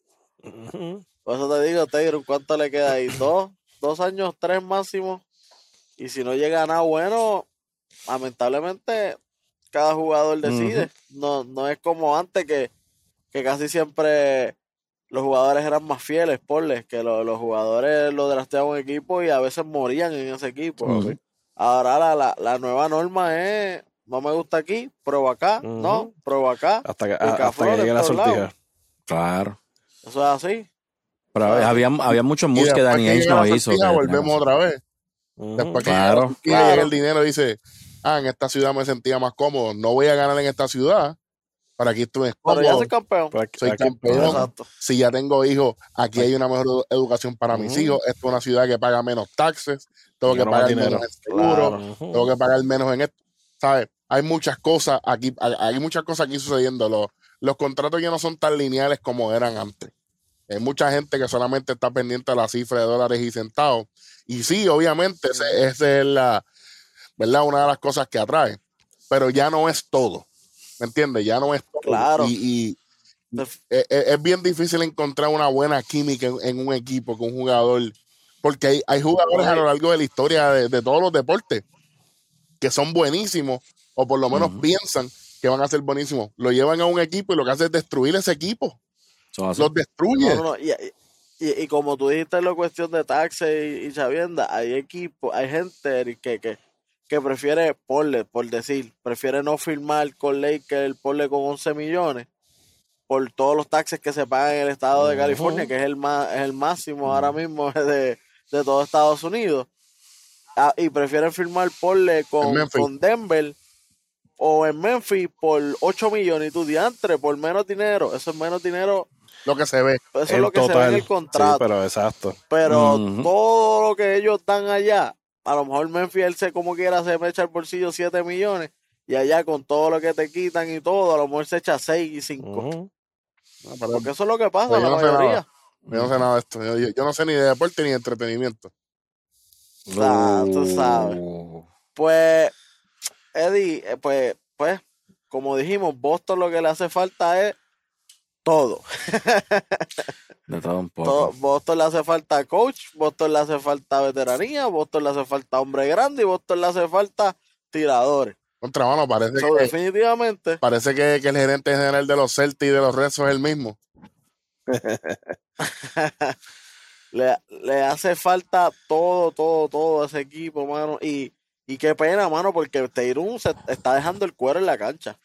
por eso te digo, Taylor, ¿cuánto le queda ahí? ¿Dos? ¿Dos años? ¿Tres máximo? Y si no llega a nada bueno, lamentablemente cada jugador decide. no, no es como antes que, casi siempre los jugadores eran más fieles, porles, que los jugadores lo drafteaban un equipo y a veces morían en ese equipo. Ahora la, la, nueva norma es, no me gusta aquí, prueba acá, no, prueba acá. Hasta que, hasta llegue la sortija. Claro. Eso es así. Pero había, había muchos moves que Danny Ainge no hizo. volvemos otra vez. Después que claro, llega el dinero, dice, ah, en esta ciudad me sentía más cómodo. No voy a ganar en esta ciudad. Para aquí estoy cómodo. Pero ya soy campeón. Soy campeón. Si ya tengo hijos, aquí hay una mejor educación para mis hijos. Esto es una ciudad que paga menos taxes. Tengo que pagar menos en seguro. Tengo que pagar menos en esto. ¿Sabes? Hay muchas cosas aquí, hay muchas cosas aquí sucediendo. Los, los contratos ya no son tan lineales como eran antes. Hay mucha gente que solamente está pendiente de la cifra de dólares y centavos. Y sí, obviamente, esa es la, ¿verdad? Una de las cosas que atrae. Pero ya no es todo. ¿Me entiendes? Ya no es todo. Claro. Y, es, bien difícil encontrar una buena química en, un equipo con un jugador. Porque hay, jugadores a lo largo de la historia de, todos los deportes que son buenísimos, o por lo menos piensan que van a ser buenísimos. Lo llevan a un equipo y lo que hace es destruir ese equipo. Los destruye. Y, como tú dijiste en la cuestión de taxes y, chavienda, hay equipos, hay gente que, que, que prefiere, porle, por decir, prefiere no firmar con ley que el porle con 11 millones por todos los taxes que se pagan en el estado de California, que es el, más, es el máximo ahora mismo <laughs> de, de todo Estados Unidos. Ah, y prefieren firmar porle con, con Denver o en Memphis por 8 millones y tu diantre por menos dinero. Eso es menos dinero lo que se ve. Eso es lo que se ve en el contrato. pero exacto. Pero todo lo que ellos dan allá, a lo mejor Memphis, él se como quiera, se me echa el bolsillo 7 millones. Y allá con todo lo que te quitan y todo, a lo mejor se echa 6 y 5. Porque eso es lo que pasa, pues la no mayoría. Yo no sé nada de esto. Yo, no sé ni de deporte ni de entretenimiento. Ah, tú sabes. Pues, Eddie, eh, pues, pues, como dijimos, Boston lo que le hace falta es todo. <laughs> De todo un poco. Boston le hace falta coach, Boston le hace falta veteranía, Boston le hace falta hombre grande y Boston le hace falta tiradores. Contra mano, parece que. Definitivamente. Parece que, el gerente general de los Celtics y de los Rezos es el mismo. <laughs> le, le, hace falta todo, todo, todo ese equipo, mano. Y, y qué pena, mano, porque Teirun se está dejando el cuero en la cancha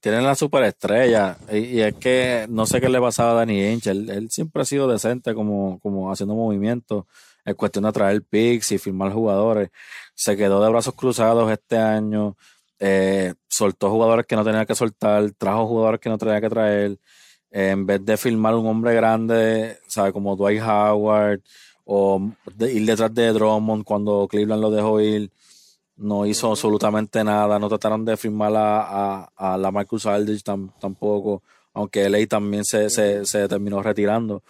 tienen la superestrella. Y, y, es que no sé qué le pasaba a Danny Ainge. Él, siempre ha sido decente como, como haciendo movimientos. Es cuestión de traer picks y firmar jugadores. Se quedó de brazos cruzados este año. Eh, soltó jugadores que no tenía que soltar. Trajo jugadores que no tenía que traer. en vez de filmar un hombre grande, ¿sabes? Como Dwight Howard, o de ir detrás de Drummond cuando Cleveland lo dejó ir, no hizo absolutamente nada, no trataron de firmar a, a, a la Marcus Aldridge tam- tampoco, aunque LA también se, se, se terminó retirando,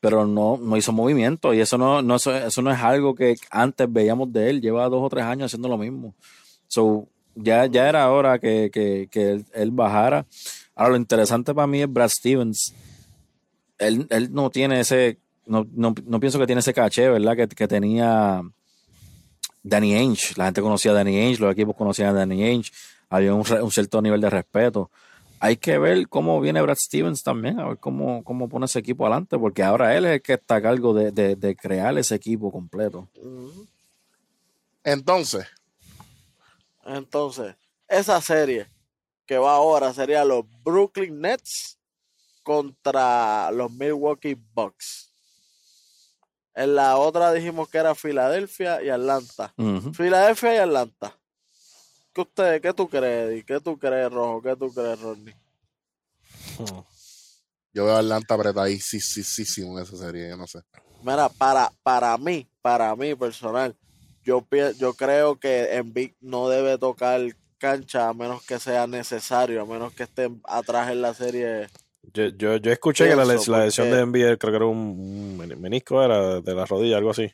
pero no, no hizo movimiento y eso no, no, eso, eso no es algo que antes veíamos de él, lleva dos o tres años haciendo lo mismo. So, ya, ya era hora que, que, que él, él bajara. Ahora, lo interesante para mí es Brad Stevens. Él, él no tiene ese, no, no, no pienso que tiene ese caché, ¿verdad? Que, que tenía Danny Ainge. La gente conocía a Danny Ainge, los equipos conocían a Danny Ainge. Había un, re- un cierto nivel de respeto. Hay que ver cómo viene Brad Stevens también, a ver cómo, cómo pone ese equipo adelante, porque ahora él es el que está a cargo de, de, de crear ese equipo completo. Entonces, Entonces, esa serie que va ahora sería los Brooklyn Nets contra los Milwaukee Bucks. En la otra dijimos que era Filadelfia y Atlanta. Filadelfia y Atlanta. ¿Qué usted, qué tú crees, Eddie? ¿Qué tú crees, Rojo? ¿Qué tú crees, Rodney? yo veo a Atlanta apretadísimo en esa serie, yo no sé. Mira, para, para mí, para mí personal, yo, yo creo que Embiid no debe tocar cancha a menos que sea necesario, a menos que esté atrás en la serie. Yo, yo, yo escuché que la, la lesión de NBA creo que era un, un men- menisco, era de la rodilla, algo así.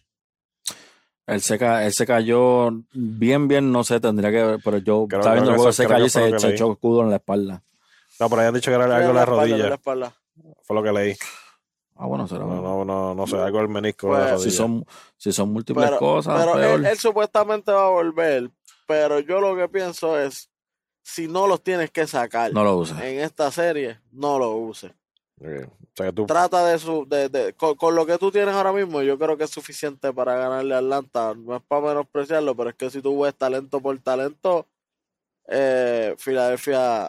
Él se, ca- él se cayó bien, bien, no sé, tendría que ver, pero yo Creo- estaba viendo que se cayó y se, echó escudo en la espalda. No, pero habían dicho que era algo de en la rodilla. Fue lo que leí. Ah, bueno, será No, no, no, no sé, algo del menisco de la Pues, rodilla. si son, si son múltiples Pero, cosas, pero peor. él, él supuestamente va a volver, pero yo lo que pienso es, si no los tienes que sacar no lo usa. en esta serie, no lo uses. O sea que tú, Trata de su, de, de- con, con lo que tú tienes ahora mismo, yo creo que es suficiente para ganarle a Atlanta. No es para menospreciarlo, pero es que si tú ves talento por talento, eh, Filadelfia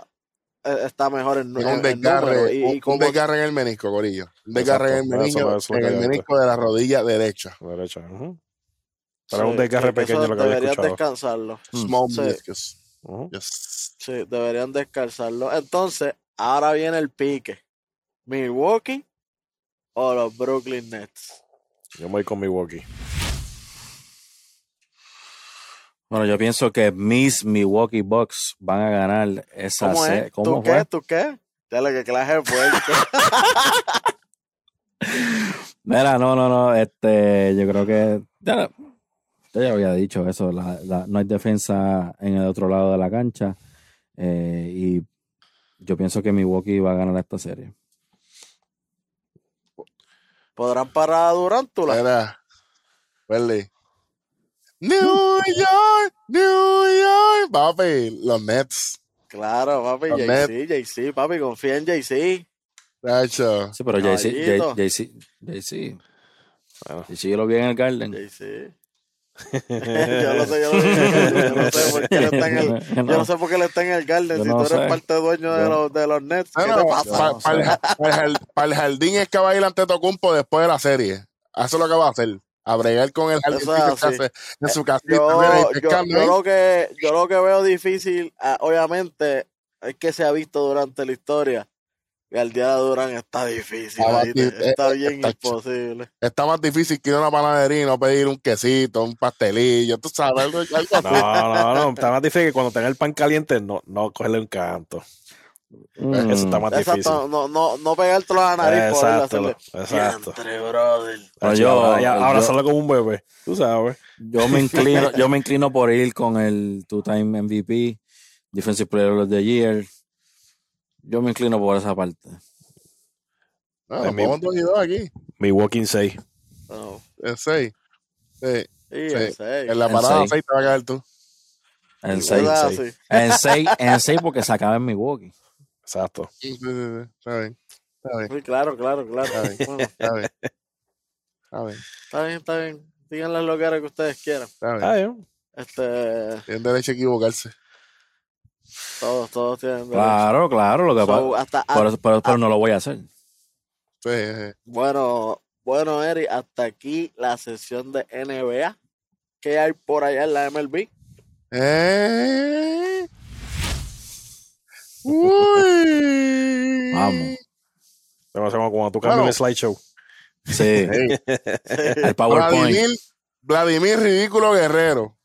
eh, está mejor en, en- en desgarre, número. Y, y un- un como- desgarre en el menisco, Corillo. Un desgarre en el eso menisco, en el menisco de la rodilla derecha. derecha. sí, un desgarre que- que pequeño eso lo que había deberían escuchado. descansarlo. Small Sí. meniscus. Yes. Sí, deberían descansarlo. Entonces, ahora viene el pique. Milwaukee o los Brooklyn Nets. Yo me voy con Milwaukee. Bueno, yo pienso que mis Milwaukee Bucks van a ganar esa ¿Cómo es? ¿Cómo ¿Tú fue? qué? ¿Tú qué? Dale que clase fuerte. <laughs> Mira, no, no, no, este, yo creo que ya, yo ya había dicho eso, la- la- no hay defensa en el otro lado de la cancha eh, y yo pienso que Milwaukee va a ganar esta serie. ¿Podrán parar a Durántula? Era. Welly. New York, New York. Papi, los Nets. Claro, papi, JC, JC, papi, confía en JC. Sí, pero. JC, JC, Bueno. JC yo lo vi en el Garden. JC. <laughs> yo lo sé, yo lo sé. Yo no sé por qué él está en el, <laughs> yo no sé por qué él está en el Garden. Yo Si no tú eres sé. parte dueño de los, de los Nets, ¿qué No, te pasa? pa- pa- el ja- pa el jal- pa el jardín es que va a ir ante Tocumpo después de la serie. Eso es lo que va a hacer. A bregar con el jardín en su casita. Yo, lo que, yo lo que veo difícil, ah, obviamente, es que se ha visto durante la historia. Al día de Durán está difícil. Está eh, bien está- imposible. Está más difícil que ir a una panadería y no pedir un quesito, un pastelillo. Tú sabes, algo, algo así. No, no, no. Está más difícil que cuando tenga el pan caliente, no, no cogerle un canto. Mm. Eso está más difícil. Exacto, no, no, no pegártelo a la nariz por él Exacto, hacerle. exacto. Diantre, brother. Pero Yo, yo- ahora, ya- ahora yo- solo como un bebé. Tú sabes. Yo me <laughs> inclino, yo me inclino por ir con el two-time MVP, Defensive Player of the Year. Yo me inclino por esa parte. Nos mi- dos y dos aquí. Milwaukee 6. No. Es seis. Sí. Sí, Sí. en seis. En la parada seis. 6 te va a caer tú. En Eso es 6. así. En 6, en seis porque se acaba en Milwaukee. Exacto. Sí, sí, sí. Está bien. Está bien. Sí, claro, claro, claro. Está bien. Bueno, Está bien. Está bien. está bien, está bien. Díganle lo que que ustedes quieran. Está bien. Ah, yo. Este, Tienen derecho a equivocarse. Todos, todos tienen derecho. Claro, claro, lo que So, pasa. hasta, Pero, pero- pero no lo voy a hacer. Sí, sí. Bueno, bueno, Eri, hasta aquí la sesión de NBA. ¿Qué hay por allá en la MLB? Eh. <laughs> Uy. Vamos. Demasiado como cuando tú cambias Bueno. el slideshow. Sí, <laughs> Ey, el PowerPoint. Vladimir, Vladimir Ridículo Guerrero.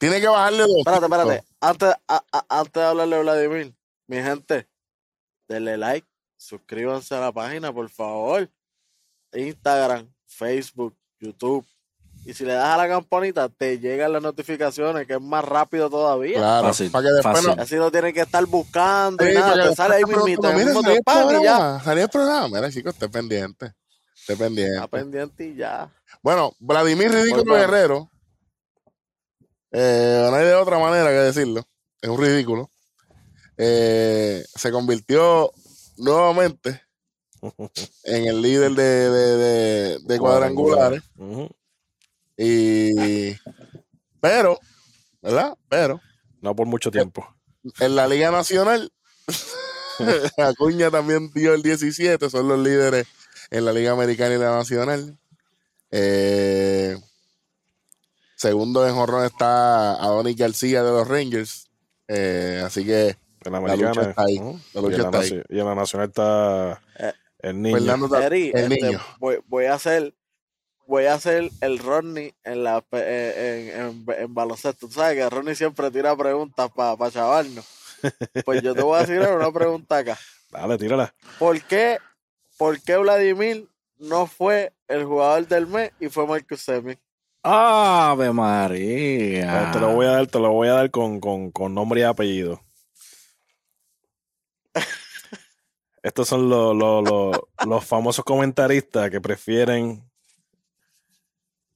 Tiene que bajarle dos. Espérate, espérate. Antes, a- a- antes de hablarle a Vladimir, mi gente, denle like, suscríbanse a la página, por favor. Instagram, Facebook, YouTube. Y si le das a la campanita, te llegan las notificaciones, que es más rápido todavía. Claro, Fácil, para que después fácil. no. Así no tienen que estar buscando y Sí, nada, para que te sale ahí mismito, el mira, mismo salió el y programa, salió el programa. Mira, chicos, esté pendiente. Esté pendiente. Está pendiente y ya. Bueno, Vladimir Ridículo. Guerrero. Eh, no hay de otra manera que decirlo. Es un ridículo. eh, se convirtió nuevamente <laughs> en el líder de, de- de- de cuadrangulares. Y. Pero, ¿verdad? Pero, No por mucho tiempo. en la Liga Nacional, <laughs> Acuña también dio el 17, son los líderes en la Liga Americana y la Nacional. Eh, segundo en jorrón está Adonis García de los Rangers. Eh, así que En la La lucha está ahí. La Y en la está ahí. naci- Y en la nacional está Eh, el niño. Fernando ta- Eri, el este, niño. voy, voy a hacer voy a hacer el Rodney en la eh, en, en, en baloncesto. Tú sabes que Rodney siempre tira preguntas para pa chavarnos. Pues yo te voy a decir una pregunta acá. <laughs> Dale, tírala. ¿Por qué, ¿Por qué Vladimir no fue el jugador del mes y fue Marcus Semi? Ave María. Eh, Te lo voy a dar, te lo voy a dar con, con, con nombre y apellido. <laughs> Estos son los, los, los, los famosos comentaristas que prefieren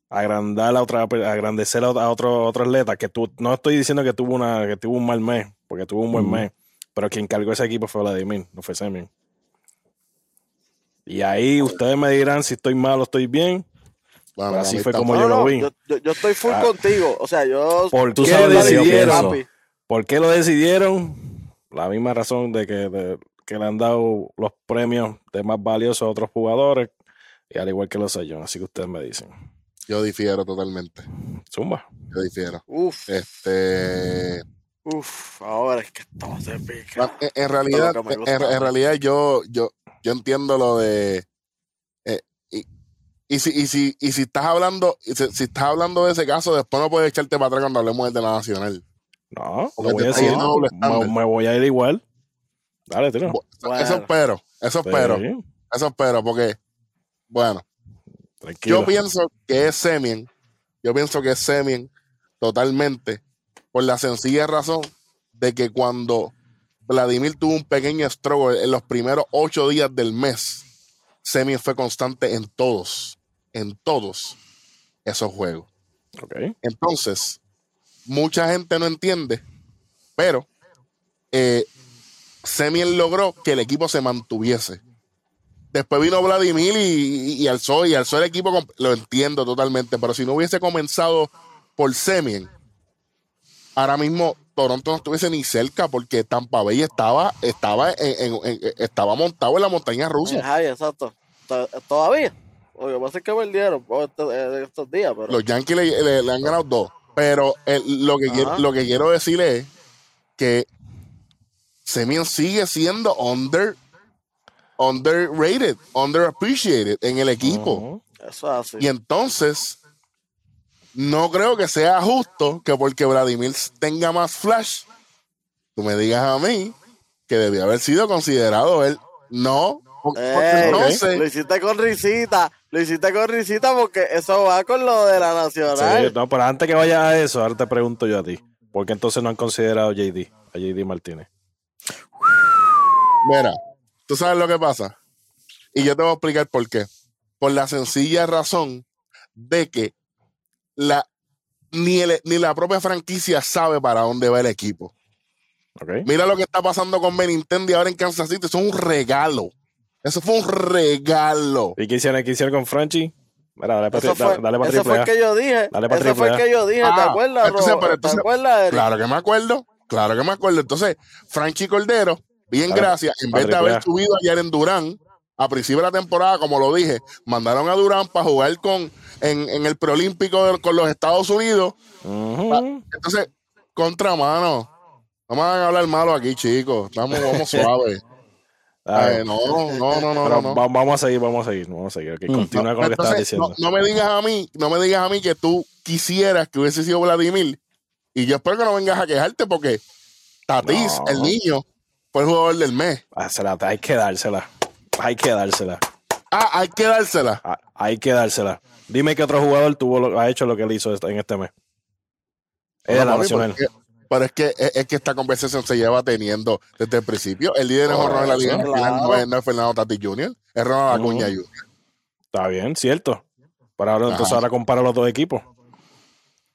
agrandar a otra, agrandecer a a otro, otro atleta. Que tú, no estoy diciendo que tuvo una, que tuvo un mal mes, porque tuvo un buen Ujú. mes. Pero quien cargó ese equipo fue Vladimir, no fue Semin. Y ahí ustedes me dirán si estoy mal o estoy bien. Bueno, así fue como No, yo lo vi. Yo, yo, yo estoy full Ah. contigo. O sea, yo ¿Por Tú qué lo decidieron? ¿Por qué lo decidieron? La misma razón de que, de- que le han dado los premios de más valiosos a otros jugadores, y al igual que los sellos. Así que ustedes me dicen. Yo difiero totalmente. Zumba. Yo difiero. Uf, Este. uf, ahora es que todo se pica. En, en realidad, en, realidad yo, yo, yo entiendo lo de y si, y si, y si estás hablando, y si, si estás hablando de ese caso, después no puedes echarte para atrás cuando hablemos del de la nacional. No, Porque voy a decir. Me, voy a ir igual. Dale, tira. Bueno. Eso espero, eso espero, Sí, eso espero, porque, bueno, tranquilo. yo pienso que es Semien, yo pienso que es Semien totalmente, por la sencilla razón de que cuando Vladimir tuvo un pequeño struggle en los primeros ocho días del mes, Semien fue constante en todos, en todos esos juegos. Ok. Entonces, mucha gente no entiende, pero eh, Semien logró que el equipo se mantuviese. Después vino Vladimir y, y- y alzó, y alzó el equipo. Lo entiendo totalmente, pero si no hubiese comenzado por Semien, ahora mismo Toronto no estuviese ni cerca porque Tampa Bay estaba, estaba, en- en- en- estaba montado en la montaña rusa. Ay, exacto. To- Todavía. Lo que pasa es que perdieron por estos, eh, estos días, pero. Los Yankees le, le- le han ganado dos. Pero el- lo, que quiero, lo que quiero decir es que Semien sigue siendo under, underrated, underappreciated en el equipo. Eso es así. Y entonces, no creo que sea justo que porque Vladimir tenga más flash, tú me digas a mí que debió haber sido considerado él. No, porque Ey, entonces, Lo hiciste con risita. Lo hiciste con risita porque eso va con lo de la nacional. Sí, no, pero antes que vaya a eso, ahora te pregunto yo a ti. ¿Por qué entonces no han considerado a JD, a JD Martínez? Mira, tú sabes lo que pasa. Y yo te voy a explicar por qué. Por la sencilla razón de que la, ni, el- ni la propia franquicia sabe para dónde va el equipo. ¿Ok? Mira lo que está pasando con Benintendi ahora en Kansas City. Eso es un regalo. Eso fue un regalo. ¿Y qué hicieron, qué hicieron con Franchi? Mira, dale para Eso fue, dale pa ese fue el que yo dije. Dale pa' ese triple fue el que yo dije. ¿Te Ah, acuerdas, entonces, Ro? pero ¿Te entonces- acuerdas, Eric? Claro que me acuerdo. Claro que me acuerdo. Entonces, Franchi Cordero, bien gracias, en vez de haber subido ayer en Durán, a principio de la temporada, como lo dije, mandaron a Durán para jugar con en, en el preolímpico con los Estados Unidos. Entonces, contra mano. No me van a hablar malo aquí, chicos. Vamos, vamos <laughs> suave. Ay, no, no, no, no, no. va- vamos a seguir, vamos a seguir, vamos a seguir. Ok, Mm. continúa con lo que estabas diciendo. no, no me digas a mí, no me digas a mí que tú quisieras que hubiese sido Vladimir. Y yo espero que no vengas a quejarte porque Tatis, el niño, fue el jugador del mes. Ah, hay que dársela. Hay que dársela. Ah, hay que dársela. Ah, Hay que dársela. Dime qué otro jugador tuvo lo- ha hecho lo que él hizo en este mes. Es la nacional. porque- Pero es que, es, es que esta conversación se lleva teniendo desde el principio. El líder de honrón en la Liga Claro. No es, no es Fernando Tatis Jr., es Ronald. Acuña Jr. Está bien, cierto. Pero ahora, entonces ahora compara los dos equipos.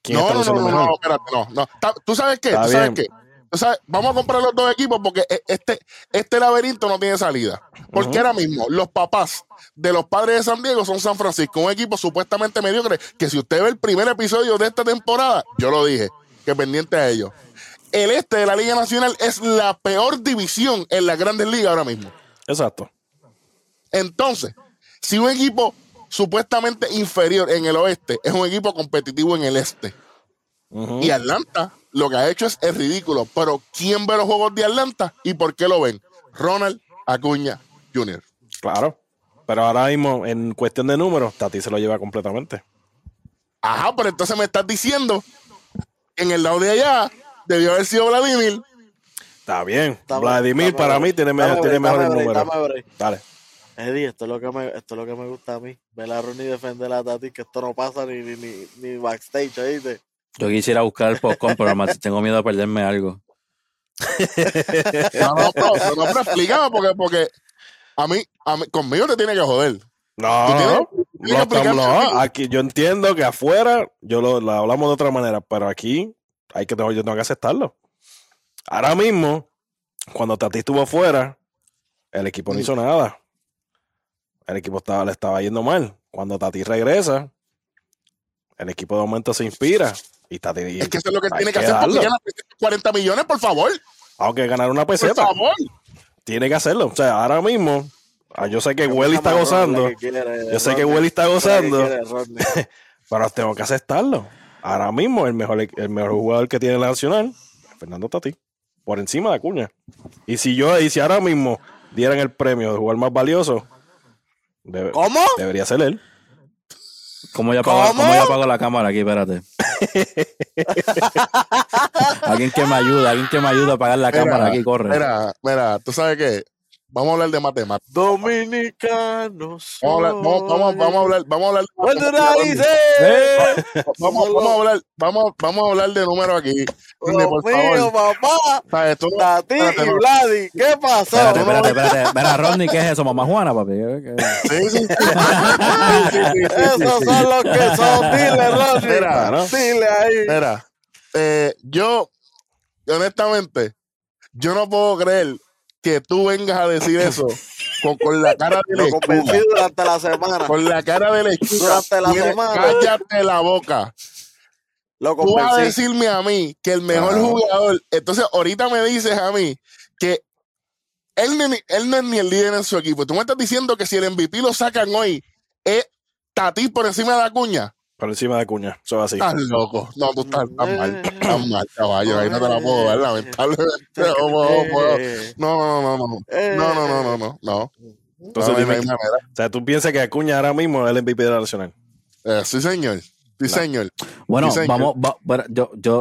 ¿Quién No, no, no, no, no, espérate, no, no. ¿Tú sabes qué? Está ¿Tú sabes bien. qué? Tú sabes, vamos a comprar los dos equipos porque e- este, este laberinto no tiene salida. Porque Ujú. ahora mismo los papás de los padres de San Diego son San Francisco, un equipo supuestamente mediocre, que si usted ve el primer episodio de esta temporada, yo lo dije, que pendiente a ellos. El este de la Liga Nacional es la peor división en las grandes ligas ahora mismo. Exacto. Entonces, si un equipo supuestamente inferior en el oeste es un equipo competitivo en el este, y Atlanta lo que ha hecho es, es ridículo. Pero ¿quién ve los juegos de Atlanta y por qué lo ven? Ronald Acuña Jr. Claro. Pero ahora mismo, en cuestión de números, Tati se lo lleva completamente. Ajá, pero entonces me estás diciendo en el lado de allá debió haber sido Vladimir. Está bien. Dame- Vladimir dame para mí tiene, me- dame break. Dale. Eddie, esto es lo que me, esto es lo que me gusta a mí. Ver a Ronnie defender a Tati, que esto no pasa ni, ni, ni, ni backstage, ¿oíste? Yo quisiera buscar el popcorn, pero más <laughs> tengo miedo de perderme algo. No, no, pero, no, pero explícame porque, porque a mí, a mí, conmigo te tiene que joder. No, Tú tienes- no, tienes que estamos- explicarme no, a mí. aquí yo entiendo que afuera yo lo, lo hablamos de otra manera, pero aquí hay que yo tengo que aceptarlo. Ahora mismo, cuando Tati estuvo afuera, el equipo no hizo nada. El equipo estaba, le estaba yendo mal. Cuando Tati regresa, el equipo de momento se inspira. Y Tati y Es que eso es lo que tiene que hacer porque darlo. gana 340 millones, por favor. Aunque ganar una Por peseta, favor. tiene que hacerlo. O sea, ahora mismo, ah, yo sé que Welly está gozando. quiere, Yo sé que Welly está gozando. quiere. <laughs> Pero tengo que aceptarlo. Ahora mismo el mejor, el mejor jugador que tiene la Nacional es Fernando Tati. Por encima de Acuña. Y si yo, y si ahora mismo dieran el premio de jugador más valioso, debe- ¿Cómo? debería ser él. ¿Cómo yo apago, ¿Cómo? ¿Cómo yo apago la cámara aquí? Espérate. <laughs> alguien que me ayude, alguien que me ayude a apagar la Mira, cámara aquí, corre. Mira, mira, tú sabes qué. Vamos a hablar de matemáticas. Dominicanos. Vamos a hablar, vamos, vamos, vamos a hablar, vamos a hablar de? Vamos, vamos a hablar, vamos, vamos a hablar de números aquí. Dios por mío, favor. papá. ¿Sabes? Tú Tati espérate, y. Vladi, ¿qué pasó? Espérate, espérate, espérate. Mira, Rodney, ¿qué es eso? Mamá Juana, papi. ¿Qué- qué- Sí, sí, sí. Sí, <laughs> sí, sí, sí, sí, Esos sí. son los que son. Dile, Ronnie. Mira, ¿no? Dile ahí. Mira, eh, yo, honestamente, yo no puedo creer que tú vengas a decir eso con, con la cara de lechuga. durante la semana. Con la cara de lechuga. Durante la semana. Cállate la boca. Lo Tú vas a decirme a mí que el mejor jugador. Entonces, ahorita me dices a mí que él, no es ni- él no es ni el líder en su equipo. Tú me estás diciendo que si el MVP lo sacan hoy, es Tati por encima de Acuña. Por encima de Acuña. Eso es así. Estás loco. No, tú estás, estás mal. Estás mal, caballo. Ahí no te la puedo dar, lamentablemente. No, no, no, no, no, no. No, no, no, no. Entonces dime, o sea, tú piensas que Acuña ahora mismo es el MVP de la Nacional. Eh, sí, señor. Sí, señor. Bueno, Sí, señor. vamos, yo, yo,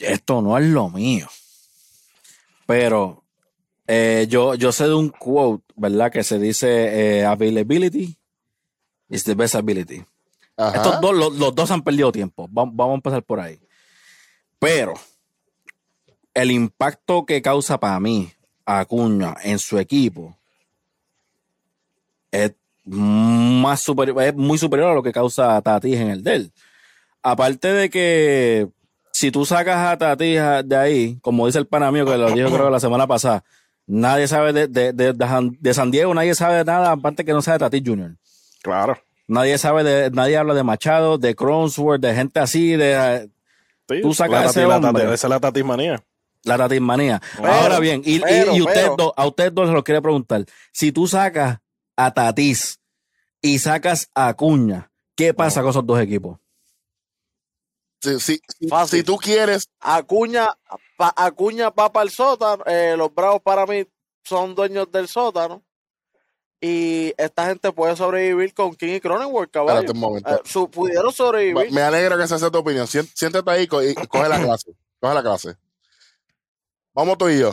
esto no es lo mío, pero eh, yo, yo sé de un quote, ¿verdad? Que se dice eh, availability is the best ability. Ajá. Estos dos, los, los dos han perdido tiempo. Va- Vamos a empezar por ahí. Pero el impacto que causa para mí Acuña en su equipo es más superior, es muy superior a lo que causa Tatis en el de él. Aparte de que si tú sacas a Tatis de ahí, como dice el pana mío que lo dijo creo que la semana pasada, nadie sabe de, de, de- de San- de Diego, nadie sabe nada aparte que no sabe de Tatis Jr. Claro. Nadie sabe de, nadie habla de Machado, de Cronsworth, de gente así, de Sí, Tú sacas la a ese la hombre. Esa es la tatismanía. la tatismanía. Pero, Ahora bien, y, y- pero, y ustedes pero. dos, a ustedes dos se los quiero preguntar. Si tú sacas a Tatis y sacas a Acuña, ¿qué pasa con esos dos equipos? Si, si, si tú quieres, Acuña, pa- Acuña va para el sótano. eh, los Bravos para mí son dueños del sótano. Y esta gente puede sobrevivir con King y Cronenworth, caballo. Espérate un momento. Eh, su- pudieron sobrevivir. Me alegra que esa sea tu opinión. Siéntate ahí co- y <laughs> coge la clase. Coge la clase. Vamos tú y yo.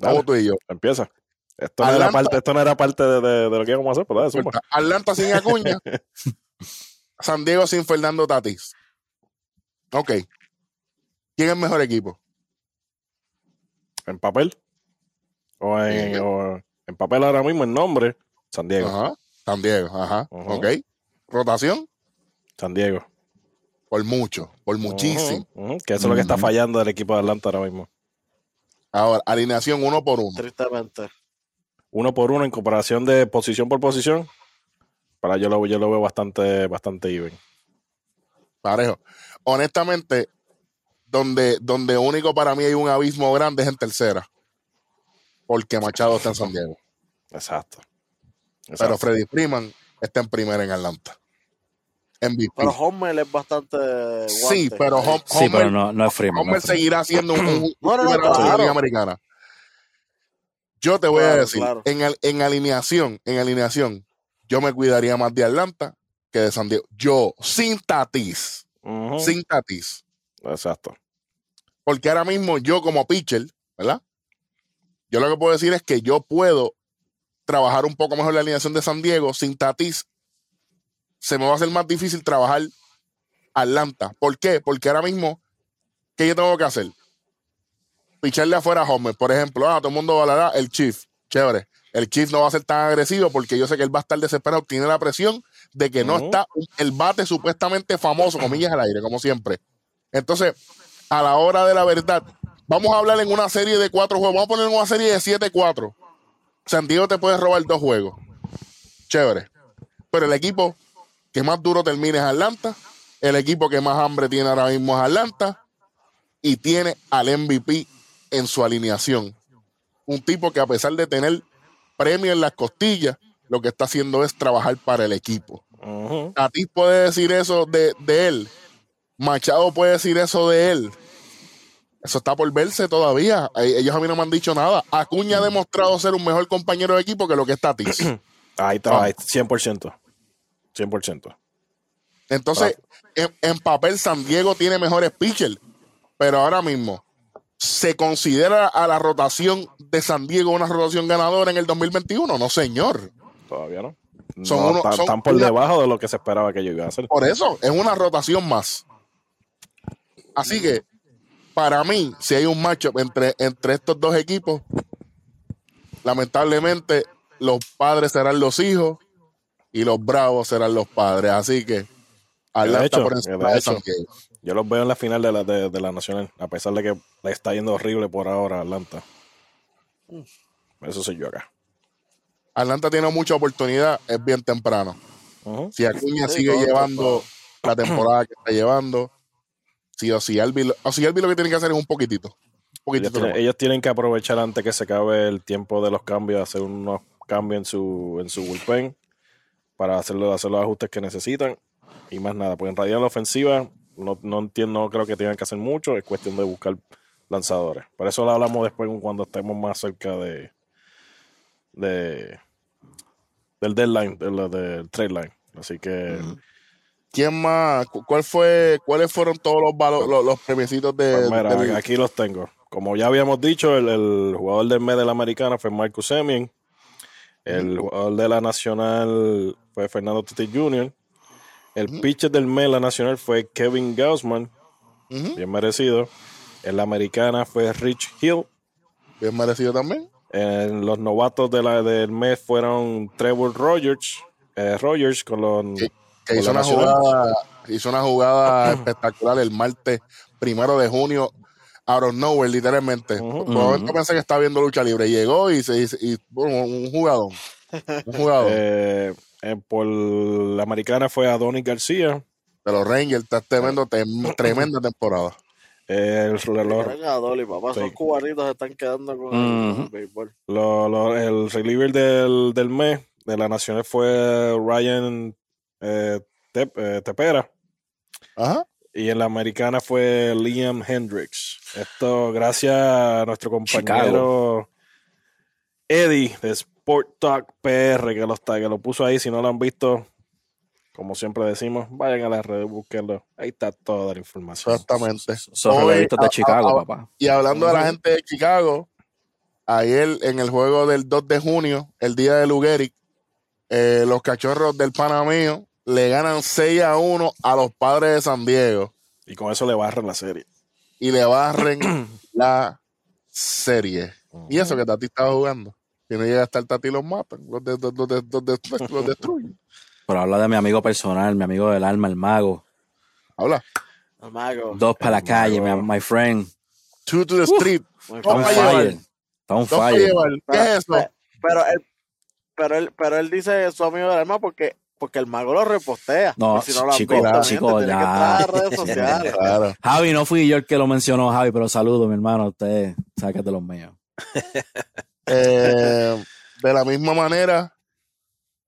Vamos Dale, tú y yo. empieza. Esto no, era parte, esto no era parte de, de- de lo que íbamos a hacer, pero dale, zumba. Atlanta sin Acuña. <laughs> San Diego sin Fernando Tatis. Ok. ¿Quién es el mejor equipo? En papel. O en, o en papel ahora mismo, en nombre, San Diego. Ajá. San Diego. Ajá. Ok. Rotación. San Diego. Por mucho. Por muchísimo. Que eso es lo que está fallando del equipo de Atlanta ahora mismo. Ahora, alineación uno por uno. Tristemente. Uno por uno en comparación de posición por posición. Para yo lo, yo lo veo bastante, bastante even. Parejo. Honestamente, donde, donde único para mí hay un abismo grande es en tercera. Porque Machado está en San Diego. Exacto. Pero. Freddy Freeman está en primera en Atlanta. MVP. Pero Homer es bastante. sí, pero Hom- Sí, Homer, pero no, no es Freeman. no Homer es Freeman. seguirá siendo un, un, No, no, no, número uno de la claro. Liga Americana. Yo te voy a decir, claro. en, al- en alineación, en alineación, yo me cuidaría más de Atlanta que de San Diego. Yo, sin Tatis, sin Tatis. Exacto. Porque ahora mismo yo como pitcher, ¿verdad? Yo lo que puedo decir es que yo puedo trabajar un poco mejor la alineación de San Diego sin Tatis. Se me va a hacer más difícil trabajar Atlanta. ¿Por qué? Porque ahora mismo, ¿qué yo tengo que hacer? Picharle afuera a Homer, por ejemplo. Ah, todo el mundo hablará el Chief. Chévere. El Chief no va a ser tan agresivo porque yo sé que él va a estar desesperado. Tiene la presión de que no está el bate supuestamente famoso, comillas al aire, como siempre. Entonces, a la hora de la verdad, vamos a hablar en una serie de cuatro juegos. Vamos a poner en una serie de 7-4. San Diego te puede robar dos juegos. Chévere. Pero el equipo que más duro termina es Atlanta. El equipo que más hambre tiene ahora mismo es Atlanta. Y tiene al MVP en su alineación. Un tipo que a pesar de tener premio en las costillas, lo que está haciendo es trabajar para el equipo. Ujú. A ti puede decir eso de, de él. Machado puede decir eso de él. Eso está por verse todavía. Eh, Ellos a mí no me han dicho nada. Acuña ha demostrado ser un mejor compañero de equipo que lo que está Tatis. <clears throat> Ahí está, Ah. ahí, 100%. 100%. Entonces, en, en papel, San Diego tiene mejores pitchers. Pero ahora mismo, ¿se considera a la rotación de San Diego una rotación ganadora en el 2021? No, señor. Todavía no. Son No, uno- están, son por debajo de lo que se esperaba que ellos iban a hacer. Por eso, es una rotación más. Así que, para mí, si hay un matchup entre, entre estos dos equipos, lamentablemente los padres serán los hijos y los bravos serán los padres. Así que, Atlanta hecho, por encima de San hecho. Diego. Yo los veo en la final de la, de, de la Nacional, a pesar de que le está yendo horrible por ahora a Atlanta. Eso soy yo acá. Atlanta tiene mucha oportunidad, es bien temprano. Si Acuña Sí, sigue todo llevando la temporada que está llevando, si o si Albi, o si Albi lo que tiene que hacer es un poquitito. Un Ellos, tienen, nomás. ellos tienen que aprovechar antes que se acabe el tiempo de los cambios, hacer unos cambios en su, en su bullpen para hacerlo, hacer los ajustes que necesitan. Y más nada, pues en realidad la ofensiva no, no entiendo, no creo que tengan que hacer mucho, es cuestión de buscar lanzadores. Por eso lo hablamos después cuando estemos más cerca de, de del deadline, del, del trade line. Así que ¿Quién más? Cu- ¿Cuál fue, ¿Cuáles fueron todos los, valo- los, los premiecitos de, Pues mira, aquí los tengo. Como ya habíamos dicho, el, el jugador del mes de la americana fue Marcus Semien. El jugador de la nacional fue Fernando Tatis Jr. El pitcher del mes de la nacional fue Kevin Gaussman, bien merecido. En la americana fue Rich Hill. bien merecido también. En los novatos de la, del mes fueron Trevor Rogers, eh, Rogers con los. Que hizo una jugada, hizo una jugada espectacular el martes primero de junio, out of nowhere, literalmente. Por un momento pensé que estaba viendo lucha libre. Llegó y se hizo- y, bueno, un jugador. Un jugador <laughs> eh, eh, por la americana fue Adonis García. de los Rangers. Está tremendo, tem- tremenda temporada. El, los- Venga, Dolly, papá, Sí. esos cubanitos se están quedando con el béisbol. Lo- lo- el reliever del, del mes de la nacional fue Ryan eh, eh, Tepera Ajá. y en la americana fue Liam Hendricks. Esto gracias a nuestro compañero Eddie de Sport Talk PR que lo, está, que lo puso ahí. Si no lo han visto, como siempre decimos, vayan a las redes, búsquenlo. Ahí está toda la información. Exactamente. Son revistas de a- Chicago, a- papá. Y hablando de la gente de Chicago, ayer en el juego del 2 de junio, el día de Lugeric, eh, los cachorros del Panamío le ganan 6 a 1 a los padres de San Diego Y con eso le barran la serie. y le barren <clears throat> la serie. Y eso que Tati estaba jugando. Si no llega hasta el Tati los matan, los, de- los, los, los, destruyen. Pero habla de mi amigo personal, mi amigo del alma, el mago. Habla. El mago. Dos para la El calle, my friend. Two to the street. Está llevar. fire. Está para fire. ¿Qué es eso? Pe- Pero él, pero él, pero él dice su amigo del alma porque, porque el mago lo repostea. No, si no lo chico, visto, chico, ya. entrar a las redes <laughs> sociales. Claro. Javi, no fui yo el que lo mencionó, Javi, pero saludo, mi hermano. Usted que es de los míos. <laughs> Eh, de la misma manera,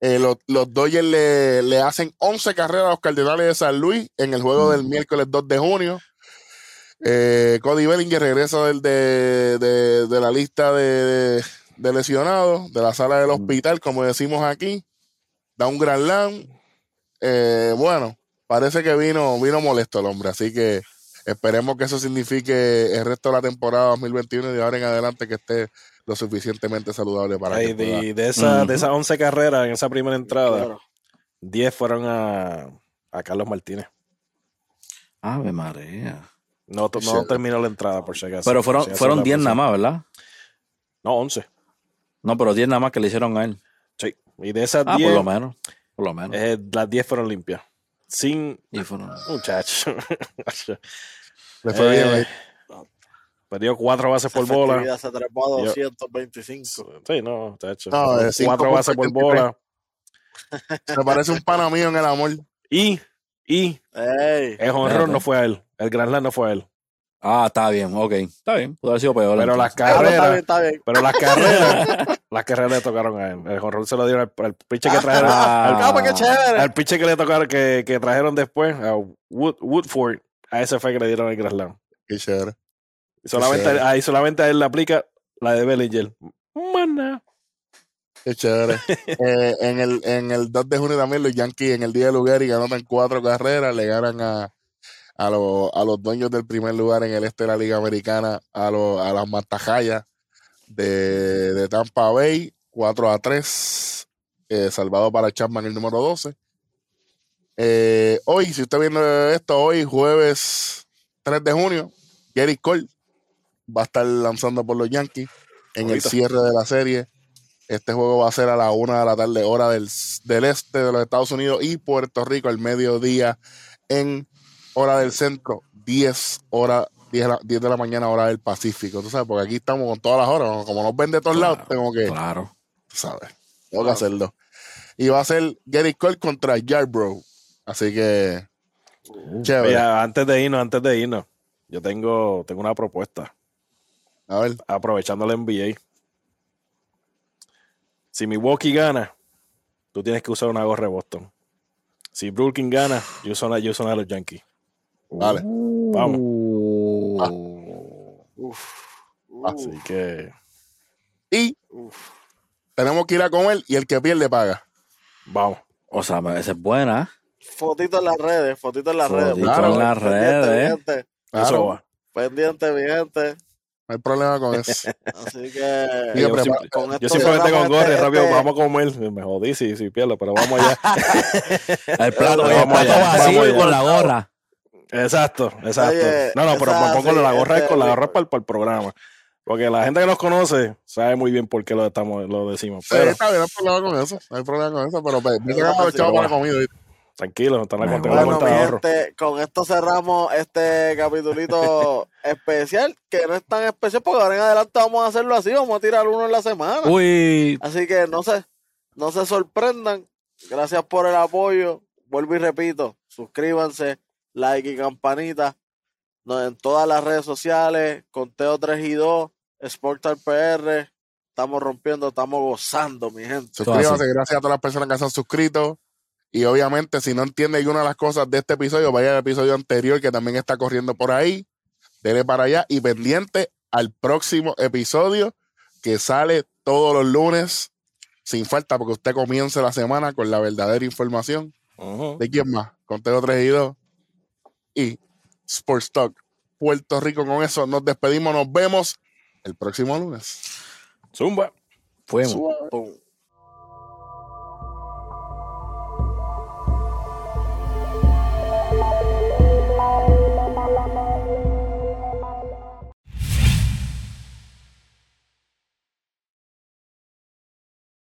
eh, los, los Dodgers le, le hacen 11 carreras a los Cardenales de San Luis en el juego del miércoles 2 de junio. Eh, Cody Bellinger regresa del, de, de- de la lista de, de lesionados, de la sala del hospital, como decimos aquí. Da un gran land. Eh, bueno, parece que vino, vino molesto el hombre, así que esperemos que eso signifique el resto de la temporada 2021 y de ahora en adelante que esté lo suficientemente saludable para Ay, que pueda. de, de, esa, de esas 11 carreras en esa primera entrada, Claro. 10 fueron a, a Carlos Martínez. Ave María. No, no Sí. terminó la entrada, por si acaso. Pero fueron, fueron la 10 nada más, ¿verdad? No, 11. No, pero 10 nada más que le hicieron a él. Y de esas Ah, 10, por lo menos. Por lo menos. eh, las 10 fueron limpias. Sin Y fueron. muchacho. <laughs> Le fue bien ahí. Eh, Perdió 4 bases Esa por bola. Se trepó a Yo- 225. Sí, no, muchacho. No, de 4 bases por bola. Se parece un pana mío en el amor. Y, y Ey, el honrón no fue a él. El Grand Slam no fue a él. Ah, está bien, ok. Está bien. Pudo haber sido peor. Pero las entonces. pero está bien, carreras, está bien. pero las carreras, <laughs> las carreras le tocaron a él. El honrón se lo dieron al, al pitcher que trajeron. Ah. Qué chévere. Al pitcher que le tocaron, que, que trajeron después, a Wood- Woodford, a ese fue que le dieron el Grand Slam. Qué chévere. Y solamente, chévere. ahí solamente a él le aplica la de Bellinger. Mana. Qué chévere. <laughs> Eh, en, el, en el 2 de junio también los Yankees en el día de lugar y anotan cuatro carreras, le ganan a, a, los- a los dueños del primer lugar en el este de la Liga Americana, a, los a las Mantajayas de, de Tampa Bay, 4 a 3, eh, salvado para Chapman el número 12. Eh, hoy, si usted viendo esto, hoy jueves 3 de junio, Gary Cole va a estar lanzando por los Yankees en Ahorita. el cierre de la serie. Este juego va a ser a la una de la tarde, hora del, del este de los Estados Unidos y Puerto Rico, al mediodía en hora del centro, 10 horas, 10 de la, 10 de la mañana, hora del Pacífico. Tú sabes, porque aquí estamos con todas las horas. Como nos ven de todos Claro, lados, tengo que, Claro. tú sabes, tengo que hacerlo. Y va a ser Gary Cole contra Yarbrough. Así que, chévere. Oye, antes de irnos, antes de irnos, yo tengo, tengo una propuesta. A ver, Aprovechando el NBA. Si Milwaukee gana, tú tienes que usar una gorra de Boston. Si Brooklyn gana, yo uso una, yo uso una de los Yankees. vale. Vamos. Uh. Así que Y tenemos que ir a comer y el que pierde paga. vamos. O sea, esa es buena. Fotito en las redes, fotito en las Fotito redes. en por favor. las Pendiente, redes. mi gente. Claro, Eso va. Pendiente, mi gente. no hay problema con <laughs> eso. Así que. Yo Yo, preparo- simple- con yo simplemente con gorra y este- rápido este- vamos a comer. Me jodí si, si pierdo, pero vamos allá. <laughs> El plato, el plato allá, vacío vamos y con la gorra. Exacto, exacto. Oye, no, no, pero pongo sí, la gorra ese con la es gorra para, el- para el programa. Porque la gente que nos conoce sabe muy bien por qué lo, estamos, lo decimos. Sí, Pero está bien, no hay problema con eso. No hay problema con eso, pero me los sí, chavos pero para la comida. tranquilo, está en la Bueno, gente, con esto cerramos este capitulito <laughs> especial, que no es tan especial porque ahora en adelante vamos a hacerlo así, vamos a tirar uno en la semana. Uy, Así que no se, no se sorprendan. Gracias por el apoyo. Vuelvo y repito, suscríbanse, like y campanita. No, en todas las redes sociales, Conteo 3 y 2, Sportal PR. Estamos rompiendo, estamos gozando, mi gente. Suscríbanse, gracias a todas las personas que se han suscrito. Y obviamente, si no entiende alguna de las cosas de este episodio, vaya al episodio anterior que también está corriendo por ahí. Dele para allá y pendiente al próximo episodio que sale todos los lunes, sin falta, porque usted comience la semana con la verdadera información. ¿De quién más? Conteo 3 y 2. Y Sports Talk Puerto Rico. Con eso nos despedimos. Nos vemos el próximo lunes. Zumba. Fuimos.